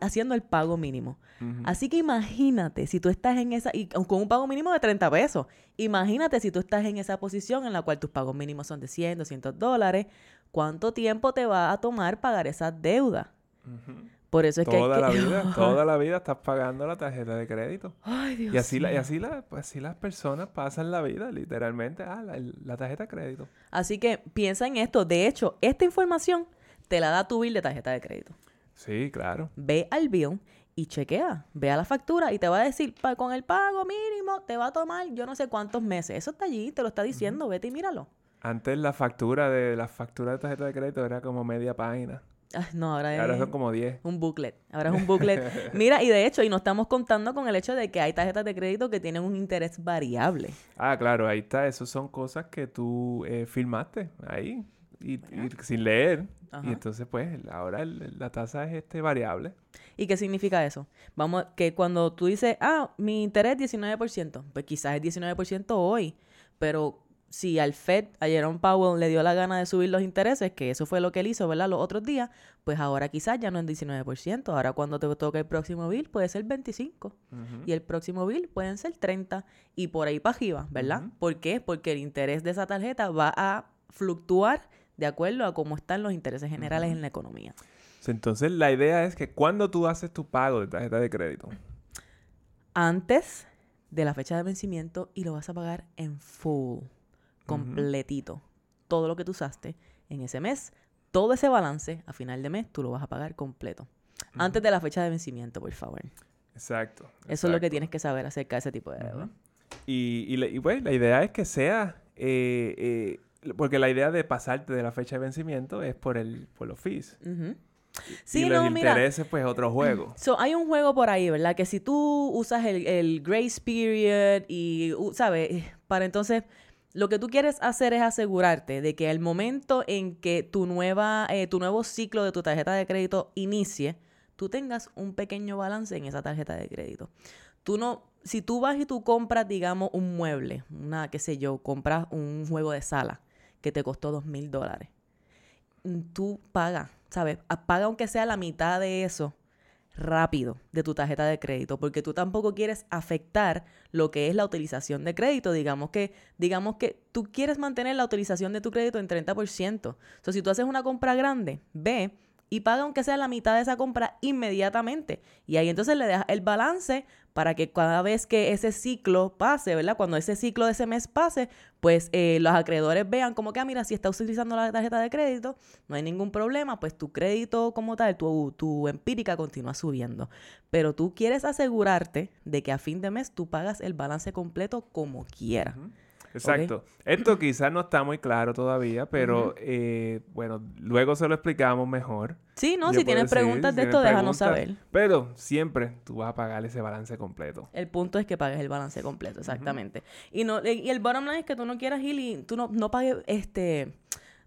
haciendo el pago mínimo. Así que imagínate si tú estás en esa, y con un pago mínimo de 30 pesos, imagínate si tú estás en esa posición en la cual tus pagos mínimos son de 100, 200 dólares, ¿cuánto tiempo te va a tomar pagar esa deuda? Ujú. Por eso es que... Toda que- la vida, toda la vida estás pagando la tarjeta de crédito. Ay, Dios Y así, la, y así, la, pues así las personas pasan la vida, literalmente. Ah, la, la tarjeta de crédito. Así que piensa en esto. De hecho, esta información te la da tu bill de tarjeta de crédito. Sí, claro. ve al bill y chequea, ve a la factura y te va a decir, "Pa- con el pago mínimo te va a tomar yo no sé cuántos meses. Eso está allí, te lo está diciendo, vete y míralo. Antes la factura de la factura de tarjeta de crédito era como media página. Ay, no, ahora Y es ahora son como 10. un booklet. Ahora es un booklet. Mira, y de hecho, y no estamos contando con el hecho de que hay tarjetas de crédito que tienen un interés variable. Ah, claro, ahí está. Esas son cosas que tú eh, firmaste ahí y, y sin leer. Ajá. Y entonces, pues, ahora el- la tasa es este variable. ¿Y qué significa eso? Vamos, que cuando tú dices, ah, mi interés es 19%, pues quizás es 19% hoy, pero si al Fed, a Jerome Powell le dio la gana de subir los intereses, que eso fue lo que él hizo, ¿verdad? Los otros días, pues ahora quizás ya no es 19%, ahora cuando te toque el próximo bill puede ser 25 Ujú. y el próximo bill pueden ser 30 y por ahí para arriba, ¿verdad? ¿Por qué? Porque el interés de esa tarjeta va a fluctuar de acuerdo a cómo están los intereses generales en la economía. Entonces, la idea es que cuando tú haces tu pago de tarjeta de crédito, antes de la fecha de vencimiento y lo vas a pagar en full, completito. Todo lo que tú usaste en ese mes, todo ese balance a final de mes, tú lo vas a pagar completo. Antes de la fecha de vencimiento, por favor. exacto. Eso es lo que tienes que saber acerca de ese tipo de deuda. Y, y, pues, la idea es que sea, eh, eh, porque la idea de pasarte de la fecha de vencimiento es por el por los fees. Ujú. y Sí, los no, mira. intereses, pues, otro juego. So, hay un juego por ahí, ¿verdad? Que si tú usas el, el grace period y, ¿sabes? Para entonces, lo que tú quieres hacer es asegurarte de que al momento en que tu, nueva, eh, tu nuevo ciclo de tu tarjeta de crédito inicie, tú tengas un pequeño balance en esa tarjeta de crédito. Tú no, si tú vas y tú compras, digamos, un mueble, una, qué sé yo, compras un juego de sala que te costó dos mil dólares mm, tú paga, ¿sabes? A- Paga aunque sea la mitad de eso rápido de tu tarjeta de crédito, porque tú tampoco quieres afectar lo que es la utilización de crédito. Digamos que, digamos que tú quieres mantener la utilización de tu crédito en 30%. O sea, si tú haces una compra grande, ve y paga aunque sea la mitad de esa compra inmediatamente. Y ahí entonces le dejas el balance para que cada vez que ese ciclo pase, ¿verdad? Cuando ese ciclo de ese mes pase, pues eh, los acreedores vean como que, ah, mira, si está utilizando la tarjeta de crédito, no hay ningún problema, pues tu crédito como tal, tu, tu empírica continúa subiendo. Pero tú quieres asegurarte de que a fin de mes tú pagas el balance completo como quieras. Ujú. Exacto. Esto quizás no está muy claro todavía, pero eh, bueno, luego se lo explicamos mejor. Sí, ¿no? Yo si tienes decir, preguntas de esto, déjanos saber. Pero siempre tú vas a pagar ese balance completo. El punto es que pagues el balance completo, exactamente. Y no y el bottom line es que tú no quieras ir y tú no, no pagues, este,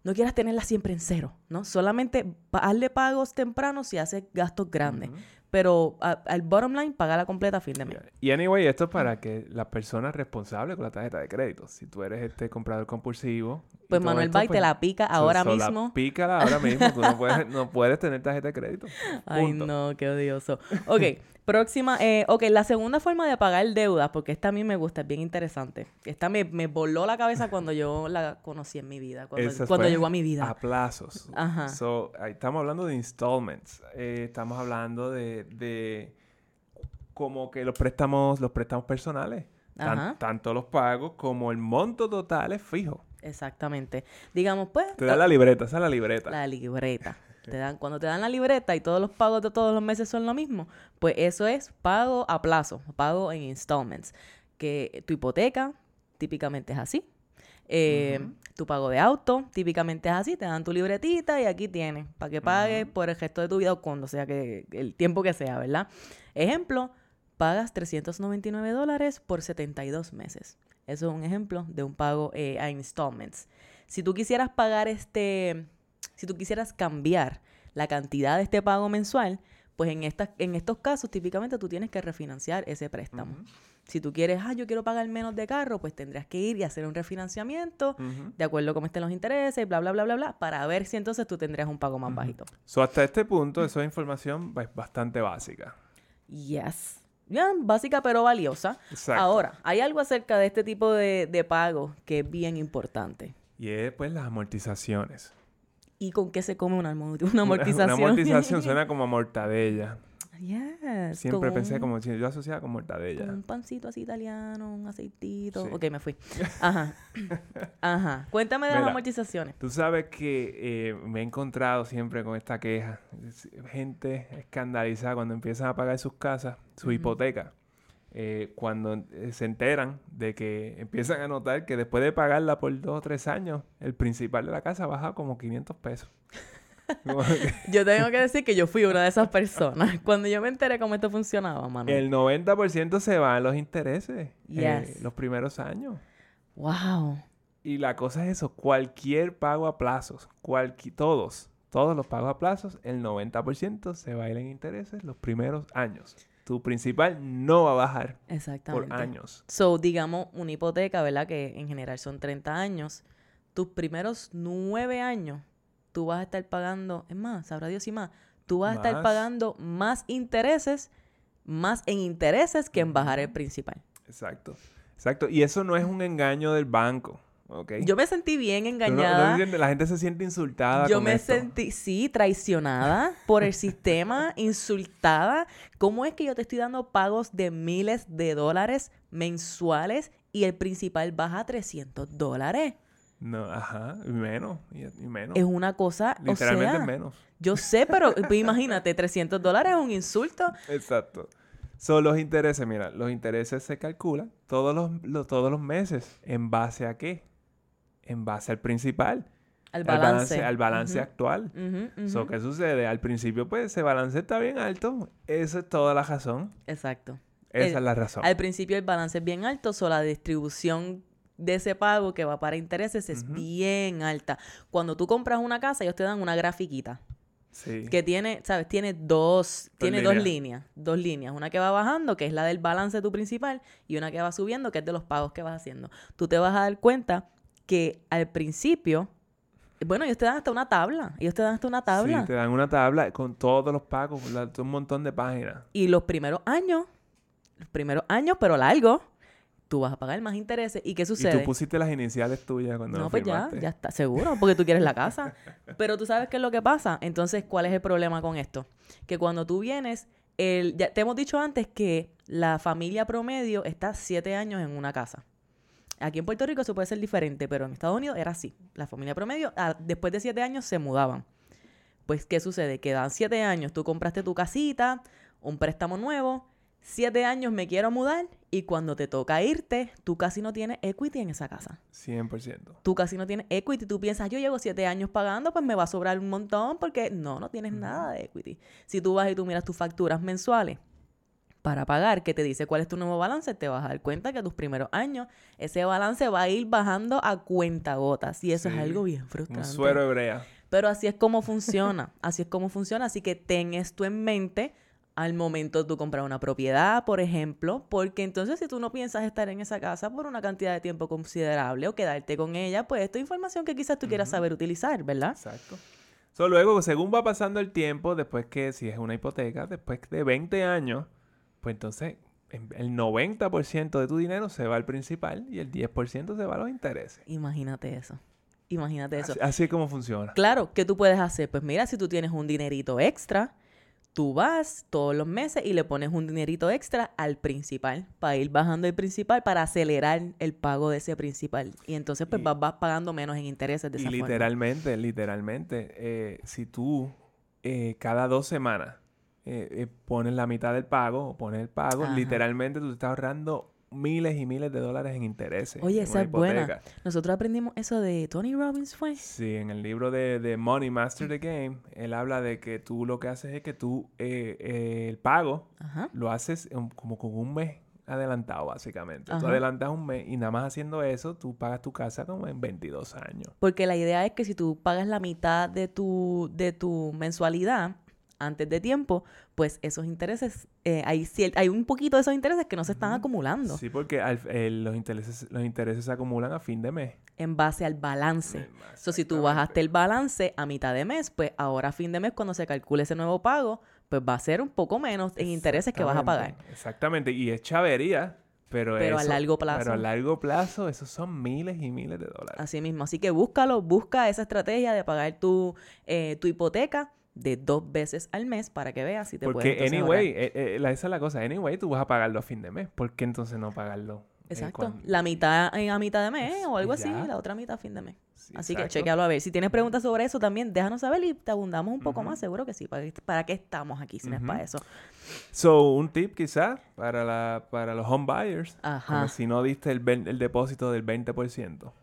no quieras tenerla siempre en cero, ¿no? Solamente hazle pagos tempranos si haces gastos grandes. Pero al bottom line, paga la completa a fin de mes. Y anyway, esto es para que las personas responsables con la tarjeta de crédito. Si tú eres este comprador compulsivo. Pues Manuel Bay te pues, la pica so- ahora so la mismo. pícala ahora mismo. Tú no puedes, no puedes tener tarjeta de crédito. Ay, no, qué odioso. Ok, próxima. Eh, ok, la segunda forma de pagar deudas, porque esta a mí me gusta, es bien interesante. Esta me, me voló la cabeza cuando yo la conocí en mi vida, cuando, cuando llegó a mi vida. A plazos. Ajá. So, ahí estamos hablando de installments. Eh, estamos hablando de, de como que los préstamos, los préstamos personales. Tan- Ajá. tanto los pagos como el monto total es fijo. Exactamente. Digamos, pues, Te da la libreta, esa es la libreta. la libreta. Te dan, cuando te dan la libreta y todos los pagos de todos los meses son lo mismo, pues eso es pago a plazo, pago en installments. Que tu hipoteca típicamente es así. Eh. Tu pago de auto típicamente es así. Te dan tu libretita y aquí tienes para que pagues por el resto de tu vida o cuando sea que el tiempo que sea, ¿verdad? Ejemplo, pagas 399 dólares por 72 meses. Eso es un ejemplo de un pago eh, a installments. Si tú quisieras pagar este, si tú quisieras cambiar la cantidad de este pago mensual, pues en, estas, en estos casos típicamente tú tienes que refinanciar ese préstamo. Si tú quieres, ah, yo quiero pagar menos de carro, pues tendrías que ir y hacer un refinanciamiento de acuerdo a cómo estén los intereses, bla, bla, bla, bla, bla, para ver si entonces tú tendrías un pago más bajito. So, hasta este punto, eso es información ba- bastante básica. Yes. Ya, básica pero valiosa. Exacto. Ahora, hay algo acerca de este tipo de, de pago que es bien importante. Y es pues las amortizaciones. ¿Y con qué se come una, amor- una amortización? Una, amortización suena como a mortadella. Yes. Siempre con pensé un- como yo asociaba con con mortadella. un pancito así italiano, un aceitito. Sí. Ok, me fui. Ajá. Ajá. Cuéntame de las amortizaciones. Tú sabes que eh, me he encontrado siempre con esta queja. Gente escandalizada cuando empiezan a pagar sus casas, su hipoteca. Eh, cuando eh, se enteran de que empiezan a notar que después de pagarla por dos o tres años, el principal de la casa baja como 500 pesos. Yo tengo que decir que yo fui una de esas personas. Cuando yo me enteré cómo esto funcionaba, mano. el 90% se va en los intereses eh, los primeros años. Wow. Y la cosa es eso, cualquier pago a plazos, cualqui- todos, todos los pagos a plazos, el 90% se va a ir en intereses los primeros años. Tu principal no va a bajar Exactamente. por años. So, digamos, una hipoteca, ¿verdad? Que en general son 30 años. Tus primeros nueve años, tú vas a estar pagando, es más, sabrá Dios y más, tú vas a estar pagando más intereses, más en intereses que en bajar el principal. Exacto. Exacto. Y eso no es un engaño del banco, ¿ok? Yo me sentí bien Tú no- no engañada. la gente se siente insultada Yo con me esto. sentí, sí, traicionada por el sistema, insultada. ¿Cómo es que yo te estoy dando pagos de miles de dólares mensuales y el principal baja a 300 dólares? No, ajá, y menos, y, y menos. Es una cosa, o Literalmente sea, menos. yo sé, pero pues, imagínate, 300 dólares es un insulto. Exacto. Son los intereses, mira, los intereses se calculan todos los, lo- todos los meses. ¿En base a qué? En base al principal. Al Al balance. Al balance Ujú, actual. So, ujú. ¿Qué sucede? Al principio, pues, ese balance está bien alto. Esa es toda la razón. Exacto. Esa El- es la razón. Al principio el balance es bien alto, o la distribución de ese pago que va para intereses es bien alta. Cuando tú compras una casa, ellos te dan una grafiquita. Sí. que tiene, ¿sabes? Tiene dos, tiene dos líneas. líneas, dos líneas, una que va bajando, que es la del balance de tu principal, y una que va subiendo, que es de los pagos que vas haciendo. Tú te vas a dar cuenta que al principio, bueno, ellos te dan hasta una tabla, ellos te dan hasta una tabla. Sí, te dan una tabla con todos los pagos, un montón de páginas. Y los primeros años, los primeros años, pero largos, tú vas a pagar más intereses. ¿Y qué Y sucede? tú pusiste las iniciales tuyas cuando No, lo pues ya, firmaste. ya está, seguro, porque tú quieres la casa. Pero tú sabes qué es lo que pasa. Entonces, ¿cuál es el problema con esto? Que cuando tú vienes, el, ya te hemos dicho antes que la familia promedio está siete años en una casa. Aquí en Puerto Rico eso puede ser diferente, pero en Estados Unidos era así. La familia promedio, después de siete años, se mudaban. Pues, ¿qué sucede? Que dan siete años, tú compraste tu casita, un préstamo nuevo, siete años me quiero mudar y cuando te toca irte, tú casi no tienes equity en esa casa 100%. tú casi no tienes equity, tú piensas, yo llevo siete años pagando, pues me va a sobrar un montón, porque no, no tienes nada de equity. Si tú vas y tú miras tus facturas mensuales para pagar, que te dice cuál es tu nuevo balance, te vas a dar cuenta que tus primeros años, ese balance va a ir bajando a cuentagotas. Y eso es algo bien Un frustrante. suero hebrea. Pero así es como funciona, así es como funciona. Así que ten esto en mente al momento de tú comprar una propiedad, por ejemplo, porque entonces si tú no piensas estar en esa casa por una cantidad de tiempo considerable o quedarte con ella, pues esto es información que quizás tú quieras saber utilizar, ¿verdad? Exacto. So, luego, según va pasando el tiempo, después que si es una hipoteca, después de 20 años, pues entonces el 90% de tu dinero se va al principal y el 10% se va a los intereses. Imagínate eso. Imagínate eso. Así, así es como funciona. Claro, ¿qué tú puedes hacer? Pues mira, si tú tienes un dinerito extra, tú vas todos los meses y le pones un dinerito extra al principal para ir bajando el principal para acelerar el pago de ese principal. Y entonces pues Y- vas, vas pagando menos en intereses de Y esa forma. literalmente, literalmente, eh, si tú eh, cada dos semanas eh, eh, pones la mitad del pago o pones el pago, Ajá. literalmente tú te estás ahorrando miles y miles de dólares en intereses. Oye, en esa es buena. Nosotros aprendimos eso de Tony Robbins, ¿fue? Sí, en el libro de, de Money Master the Game, él habla de que tú lo que haces es que tú eh, eh, el pago Ajá. lo haces en- como con un mes adelantado, básicamente. Tú Ajá. adelantas un mes y nada más haciendo eso, tú pagas tu casa como en 22 años. Porque la idea es que si tú pagas la mitad de tu, de tu mensualidad antes de tiempo, pues esos intereses, eh, hay, hay un poquito de esos intereses que no se están acumulando Sí, porque al- los, intereses, los intereses se acumulan a fin de mes. en base al balance. So, si tú bajaste el balance a mitad de mes, pues ahora a fin de mes, cuando se calcule ese nuevo pago, pues va a ser un poco menos en intereses que vas a pagar. Exactamente, y es chavería, pero Pero a largo plazo. Pero a largo plazo, esos son miles y miles de dólares. Así mismo. Así que búscalo, busca esa estrategia de pagar tu, eh, tu hipoteca de dos veces al mes para que veas si te puedes Porque, entonces anyway, eh, eh, esa es la cosa. Anyway, tú vas a pagarlo a fin de mes. ¿Por qué entonces no pagarlo? eh, Exacto. La mitad en- a mitad de mes Es- o algo así, la otra mitad a fin de mes. Sí, Así que chequealo a ver. Si tienes preguntas sobre eso también, déjanos saber y te abundamos un poco más. Seguro que sí. ¿Para, qué- para qué estamos aquí si no es para eso? So, un tip quizás para, la, para los home buyers. Ajá. Como si no diste el, el depósito del 20%.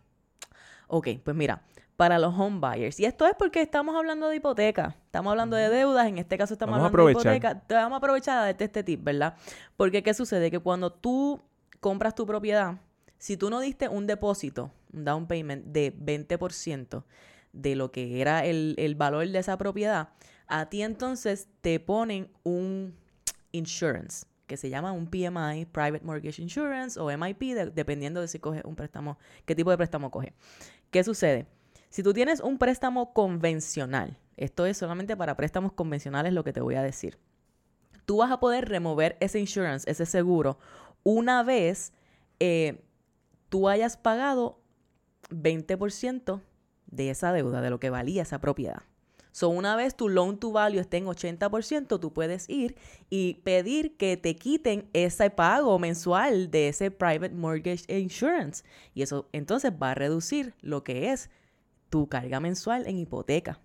Ok, pues mira, para los home buyers. Y esto es porque estamos hablando de hipoteca. Estamos hablando de deudas. En este caso estamos Vamos hablando de hipoteca. Te vamos a aprovechar a darte este tip, ¿verdad? Porque ¿qué sucede? Que cuando tú compras tu propiedad, si tú no diste un depósito, un down payment de 20% de lo que era el, el valor de esa propiedad, a ti entonces te ponen un insurance que se llama un PMI, Private Mortgage Insurance o MIP, de- dependiendo de si coges un préstamo, qué tipo de préstamo coges. ¿Qué sucede? Si tú tienes un préstamo convencional, esto es solamente para préstamos convencionales lo que te voy a decir, tú vas a poder remover ese insurance, ese seguro, una vez eh, tú hayas pagado 20% de esa deuda, de lo que valía esa propiedad. So, una vez tu loan to value esté en 80%, tú puedes ir y pedir que te quiten ese pago mensual de ese private mortgage insurance. Y eso entonces va a reducir lo que es tu carga mensual en hipoteca.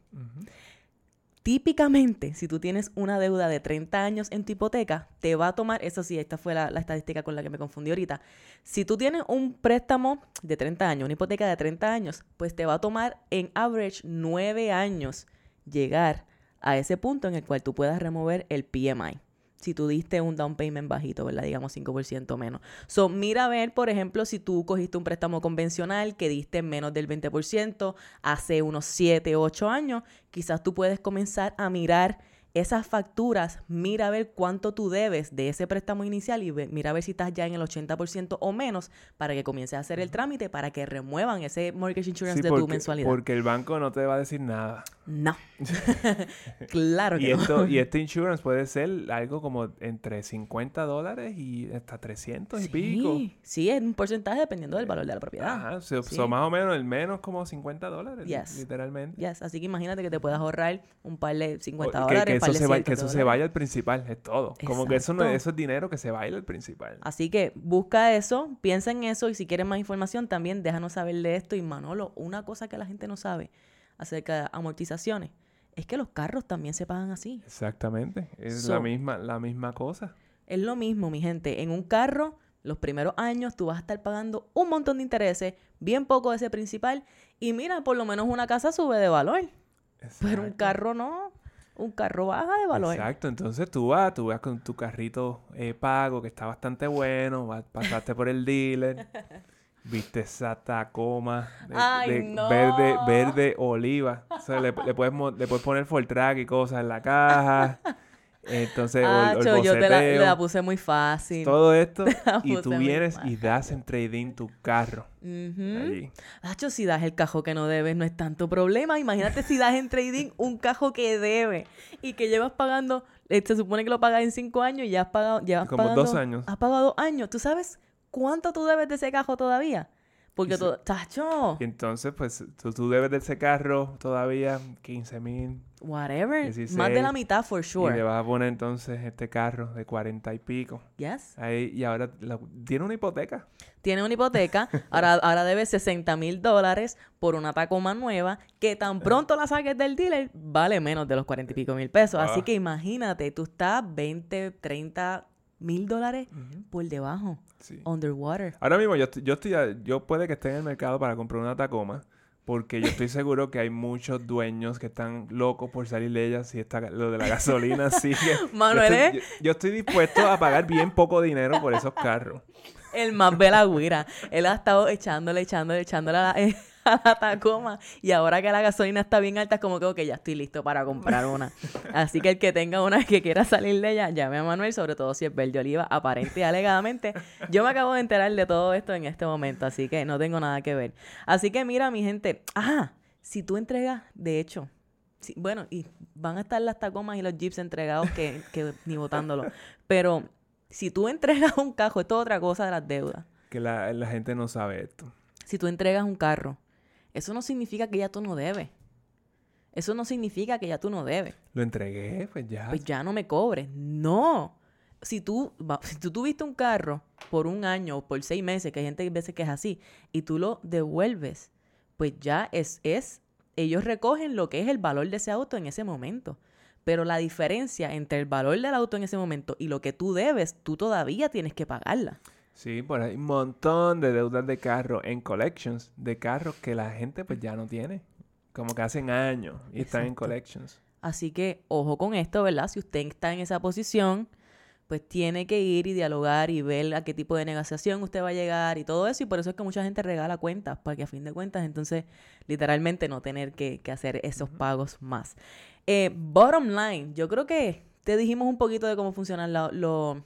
Típicamente, si tú tienes una deuda de 30 años en tu hipoteca, te va a tomar, eso sí, esta fue la, la estadística con la que me confundí ahorita. Si tú tienes un préstamo de 30 años, una hipoteca de 30 años, pues te va a tomar en average 9 años llegar a ese punto en el cual tú puedas remover el PMI. Si tú diste un down payment bajito, ¿verdad? Digamos 5% menos. So, mira a ver, por ejemplo, si tú cogiste un préstamo convencional que diste menos del 20% hace unos 7, 8 años, quizás tú puedes comenzar a mirar esas facturas, mira a ver cuánto tú debes de ese préstamo inicial y ve- mira a ver si estás ya en el 80% o menos para que comiences a hacer el trámite para que remuevan ese mortgage insurance Sí, de porque, tu mensualidad. porque el banco no te va a decir nada. No. claro que Y no. esto, y este insurance puede ser algo como entre 50 dólares y hasta 300 y pico. Sí, es un porcentaje dependiendo del valor de la propiedad. Ajá, so, Sí. so más o menos el menos como 50 dólares, Yes. literalmente. Yes, Así que imagínate que te puedas ahorrar un par de 50 O- que, dólares, que par eso, de se, va- 100 que eso se vaya al principal, es todo. Como que eso, no, eso es dinero que se vaya al principal. Así que busca eso, piensa en eso y si quieres más información también déjanos saber de esto. Y Manolo, una cosa que la gente no sabe acerca de amortizaciones es que los carros también se pagan así. Exactamente. Es So- la, misma, la misma cosa. Es lo mismo, mi gente. En un carro, los primeros años tú vas a estar pagando un montón de intereses, bien poco de ese principal. Y mira, por lo menos una casa sube de valor. Pero un carro no. Un carro baja de valor. Exacto, entonces tú vas, tú vas con tu carrito eh, pago que está bastante bueno, vas- pasaste por el dealer, viste esa Tacoma de, Ay, de no. verde, verde oliva, o sea, le, le puedes, le puedes poner full track y cosas en la caja, Entonces, Ah, o el yo te la, puse muy fácil. todo esto, y tú vienes y das en trading tu carro allí. Hacho, si das el cajo que no debes, no es tanto problema. Imagínate si das en trading un cajo que debe y que llevas pagando, eh, se supone que lo pagas en cinco años y ya has pagado, Como pagando- dos años. Has pagado dos años. ¿Tú sabes cuánto tú debes de ese cajo todavía? Porque todo, tacho, Y entonces, pues, tú, tú debes de ese carro todavía 15 mil. whatever. Más de 16, la mitad, for Y le sure. vas a poner entonces este carro de 40 y pico. Yes. Ahí, y ahora la- tiene una hipoteca. Tiene una hipoteca, ahora, ahora debes 60 mil dólares por una Tacoma nueva, que tan pronto la saques del dealer, vale menos de los 40 y pico mil pesos. Así Ah. que imagínate, tú estás 20, 30 mil dólares por debajo, Sí. underwater. Ahora mismo yo, estoy- yo estoy, a- yo puede que esté en el mercado para comprar una Tacoma. Porque yo estoy seguro que hay muchos dueños que están locos por salir de ella si está, lo de la gasolina sigue. Manuel, yo, ¿eh? estoy, yo- yo estoy dispuesto a pagar bien poco dinero por esos carros. El más belagüira. Él ha estado echándole, echándole, echándole a la, a la Tacoma. Y ahora que la gasolina está bien alta, es como que, ok, ya estoy listo para comprar una. Así que el que tenga una que quiera salir de ella, llame a Manuel, sobre todo si es verde oliva, aparente y alegadamente. Yo me acabo de enterar de todo esto en este momento, así que no tengo nada que ver. Así que mira, mi gente, ah, si tú entregas, de hecho, sí, bueno, y van a estar las Tacomas y los Jeeps entregados que, que ni votándolo. Pero si tú entregas un cajo, esto es otra cosa de las deudas. Que la, la gente no sabe esto. Si tú entregas un carro, eso no significa que ya tú no debes. Eso no significa que ya tú no debes. Lo entregué, pues ya. Pues ya no me cobres. No. Si tú, si tú tuviste un carro por un año o por seis meses, que hay gente que veces que es así, y tú lo devuelves, pues ya es, es, ellos recogen lo que es el valor de ese auto en ese momento. Pero la diferencia entre el valor del auto en ese momento y lo que tú debes, tú todavía tienes que pagarla. Sí, por ahí hay un montón de deudas de carro en collections, de carros que la gente pues ya no tiene. Como que hacen años y están en collections. Así que ojo con esto, ¿verdad? Si usted está en esa posición, pues tiene que ir y dialogar y ver a qué tipo de negociación usted va a llegar y todo eso. Y por eso es que mucha gente regala cuentas, para que a fin de cuentas, entonces, literalmente no tener que, que hacer esos pagos más. Eh, bottom line, yo creo que te dijimos un poquito de cómo funcionan la- lo-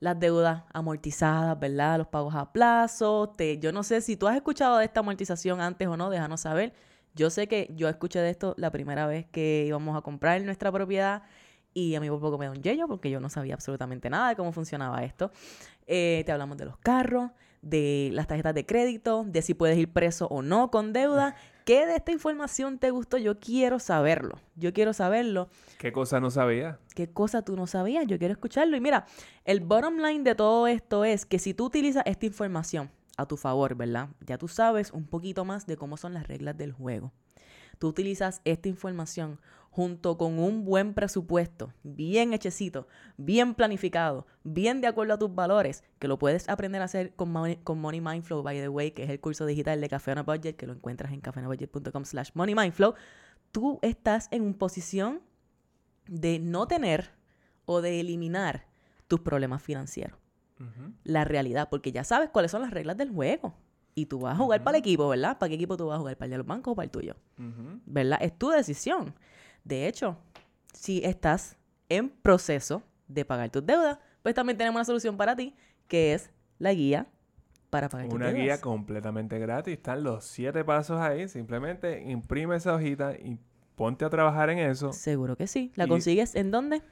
las deudas amortizadas, ¿verdad? Los pagos a plazo. Te, yo no sé si tú has escuchado de esta amortización antes o no, déjanos saber. Yo sé que yo escuché de esto la primera vez que íbamos a comprar nuestra propiedad y a mí por poco me da un yello porque yo no sabía absolutamente nada de cómo funcionaba esto. Eh, te hablamos de los carros, de las tarjetas de crédito, de si puedes ir preso o no con deuda. ¿Qué de esta información te gustó? Yo quiero saberlo. Yo quiero saberlo. ¿Qué cosa no sabía? ¿Qué cosa tú no sabías? Yo quiero escucharlo. Y mira, el bottom line de todo esto es que si tú utilizas esta información a tu favor, ¿verdad? Ya tú sabes un poquito más de cómo son las reglas del juego. Tú utilizas esta información junto con un buen presupuesto, bien hechecito, bien planificado, bien de acuerdo a tus valores, que lo puedes aprender a hacer con Money, con Money Mindflow, by the way, que es el curso digital de Café on a Budget, que lo encuentras en cafeonabudget.com slash Money Mindflow. Tú estás en una posición de no tener o de eliminar tus problemas financieros. La realidad, porque ya sabes cuáles son las reglas del juego. Y tú vas a jugar para el equipo, ¿verdad? ¿Para qué equipo tú vas a jugar? ¿Para el de los bancos o para el tuyo? ¿Verdad? Es tu decisión. De hecho, si estás en proceso de pagar tus deudas, pues también tenemos una solución para ti, que es la guía para pagar tus Una guía completamente gratis. Están los siete pasos ahí. Simplemente imprime esa hojita y ponte a trabajar en eso Seguro que sí. ¿La Y- consigues en dónde?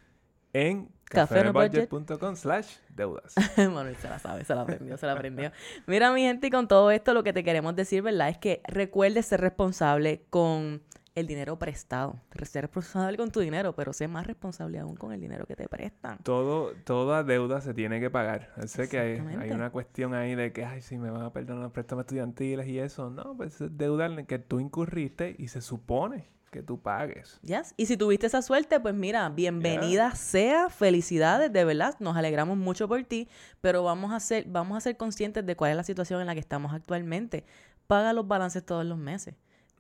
en Cafeonabudget. cafeonabudget.com slash deudas. Manuel se la sabe, se la aprendió, se la aprendió. Mira, mi gente, y con todo esto lo que te queremos decir, ¿verdad? Es que recuerdes ser responsable con el dinero prestado. Ser responsable con tu dinero, pero sé más responsable aún con el dinero que te prestan. Todo, toda deuda se tiene que pagar. Sé que hay, una cuestión ahí de que, ay, si me van a perdonar los préstamos estudiantiles y eso. No, pues es deuda en la que tú incurriste y se supone que tú pagues. ¿Yes? Y si tuviste esa suerte, pues mira, bienvenida sea, felicidades, de verdad, nos alegramos mucho por ti, pero vamos a ser, vamos a ser conscientes de cuál es la situación en la que estamos actualmente. Paga los balances todos los meses.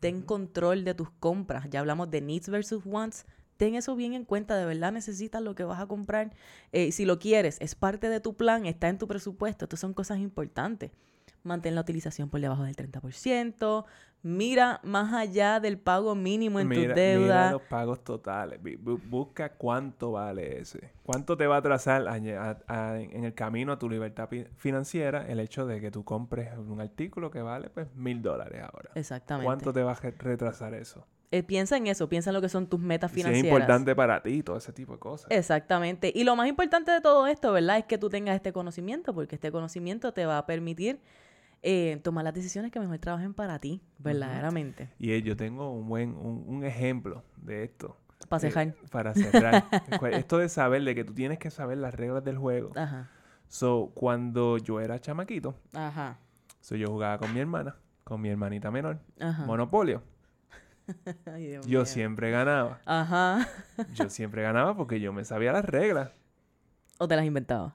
Ten control de tus compras. Ya hablamos de needs versus wants. Ten eso bien en cuenta, de verdad necesitas lo que vas a comprar. Eh, si lo quieres, es parte de tu plan, está en tu presupuesto. Estas son cosas importantes. Mantén la utilización por debajo del 30%, mira más allá del pago mínimo en mira, tus deudas. Mira los pagos totales. Busca cuánto vale ese. ¿Cuánto te va a a- en el camino a tu libertad financiera el hecho de que tú compres un artículo que vale pues mil dólares ahora? Exactamente. ¿Cuánto te va a re- retrasar eso? Eh, piensa en eso, piensa en lo que son tus metas Si es financieras. importante para ti, todo ese tipo de cosas. Exactamente. Y lo más importante de todo esto, ¿verdad? Es que tú tengas este conocimiento, porque este conocimiento te va a permitir eh, tomar las decisiones que mejor trabajen para ti, verdaderamente. Y eh, yo tengo un buen un, un ejemplo de esto. Para Eh, cejar. para cerrar. Esto de saber, de que tú tienes que saber las reglas del juego. Ajá. So, cuando yo era chamaquito, Ajá. so, yo jugaba con mi hermana, con mi hermanita menor. Ajá. Monopolio. Ay, Dios Yo siempre ganaba. Ajá. Yo siempre ganaba porque yo me sabía las reglas. O te las inventaba.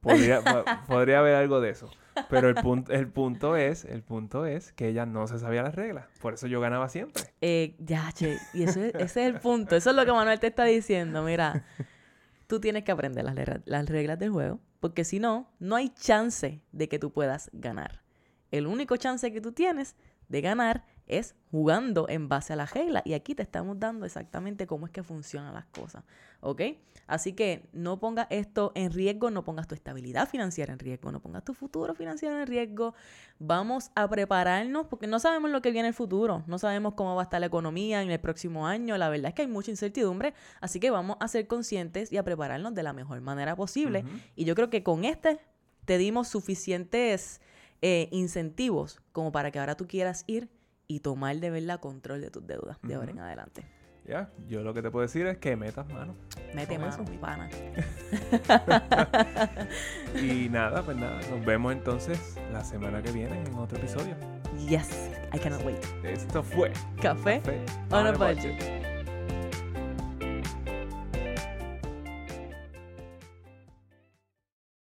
Podría, po- podría haber algo de eso. Pero el punto, el punto es, el punto es que ella no se sabía las reglas. Por eso yo ganaba siempre. Eh, ya, che. Y eso es- ese es el punto. Eso es lo que Manuel te está diciendo. Mira, tú tienes que aprender las, reglas- las reglas del juego. Porque si no, no hay chance de que tú puedas ganar. El único chance que tú tienes de ganar es jugando en base a las reglas. Y aquí te estamos dando exactamente cómo es que funcionan las cosas. ¿Ok? Así que no pongas esto en riesgo, no pongas tu estabilidad financiera en riesgo, no pongas tu futuro financiero en riesgo. Vamos a prepararnos porque no sabemos lo que viene en el futuro, no sabemos cómo va a estar la economía en el próximo año. La verdad es que hay mucha incertidumbre, así que vamos a ser conscientes y a prepararnos de la mejor manera posible. Y yo creo que con este te dimos suficientes eh, incentivos como para que ahora tú quieras ir y tomar de verdad control de tus deudas de ahora en adelante. Ya, yo lo que te puedo decir es que metas mano. Mete mano, eso. mi pana. Y nada, pues nada, nos vemos entonces la semana que viene en otro episodio. Yes, I cannot wait. Esto fue Café Café on a on a budget.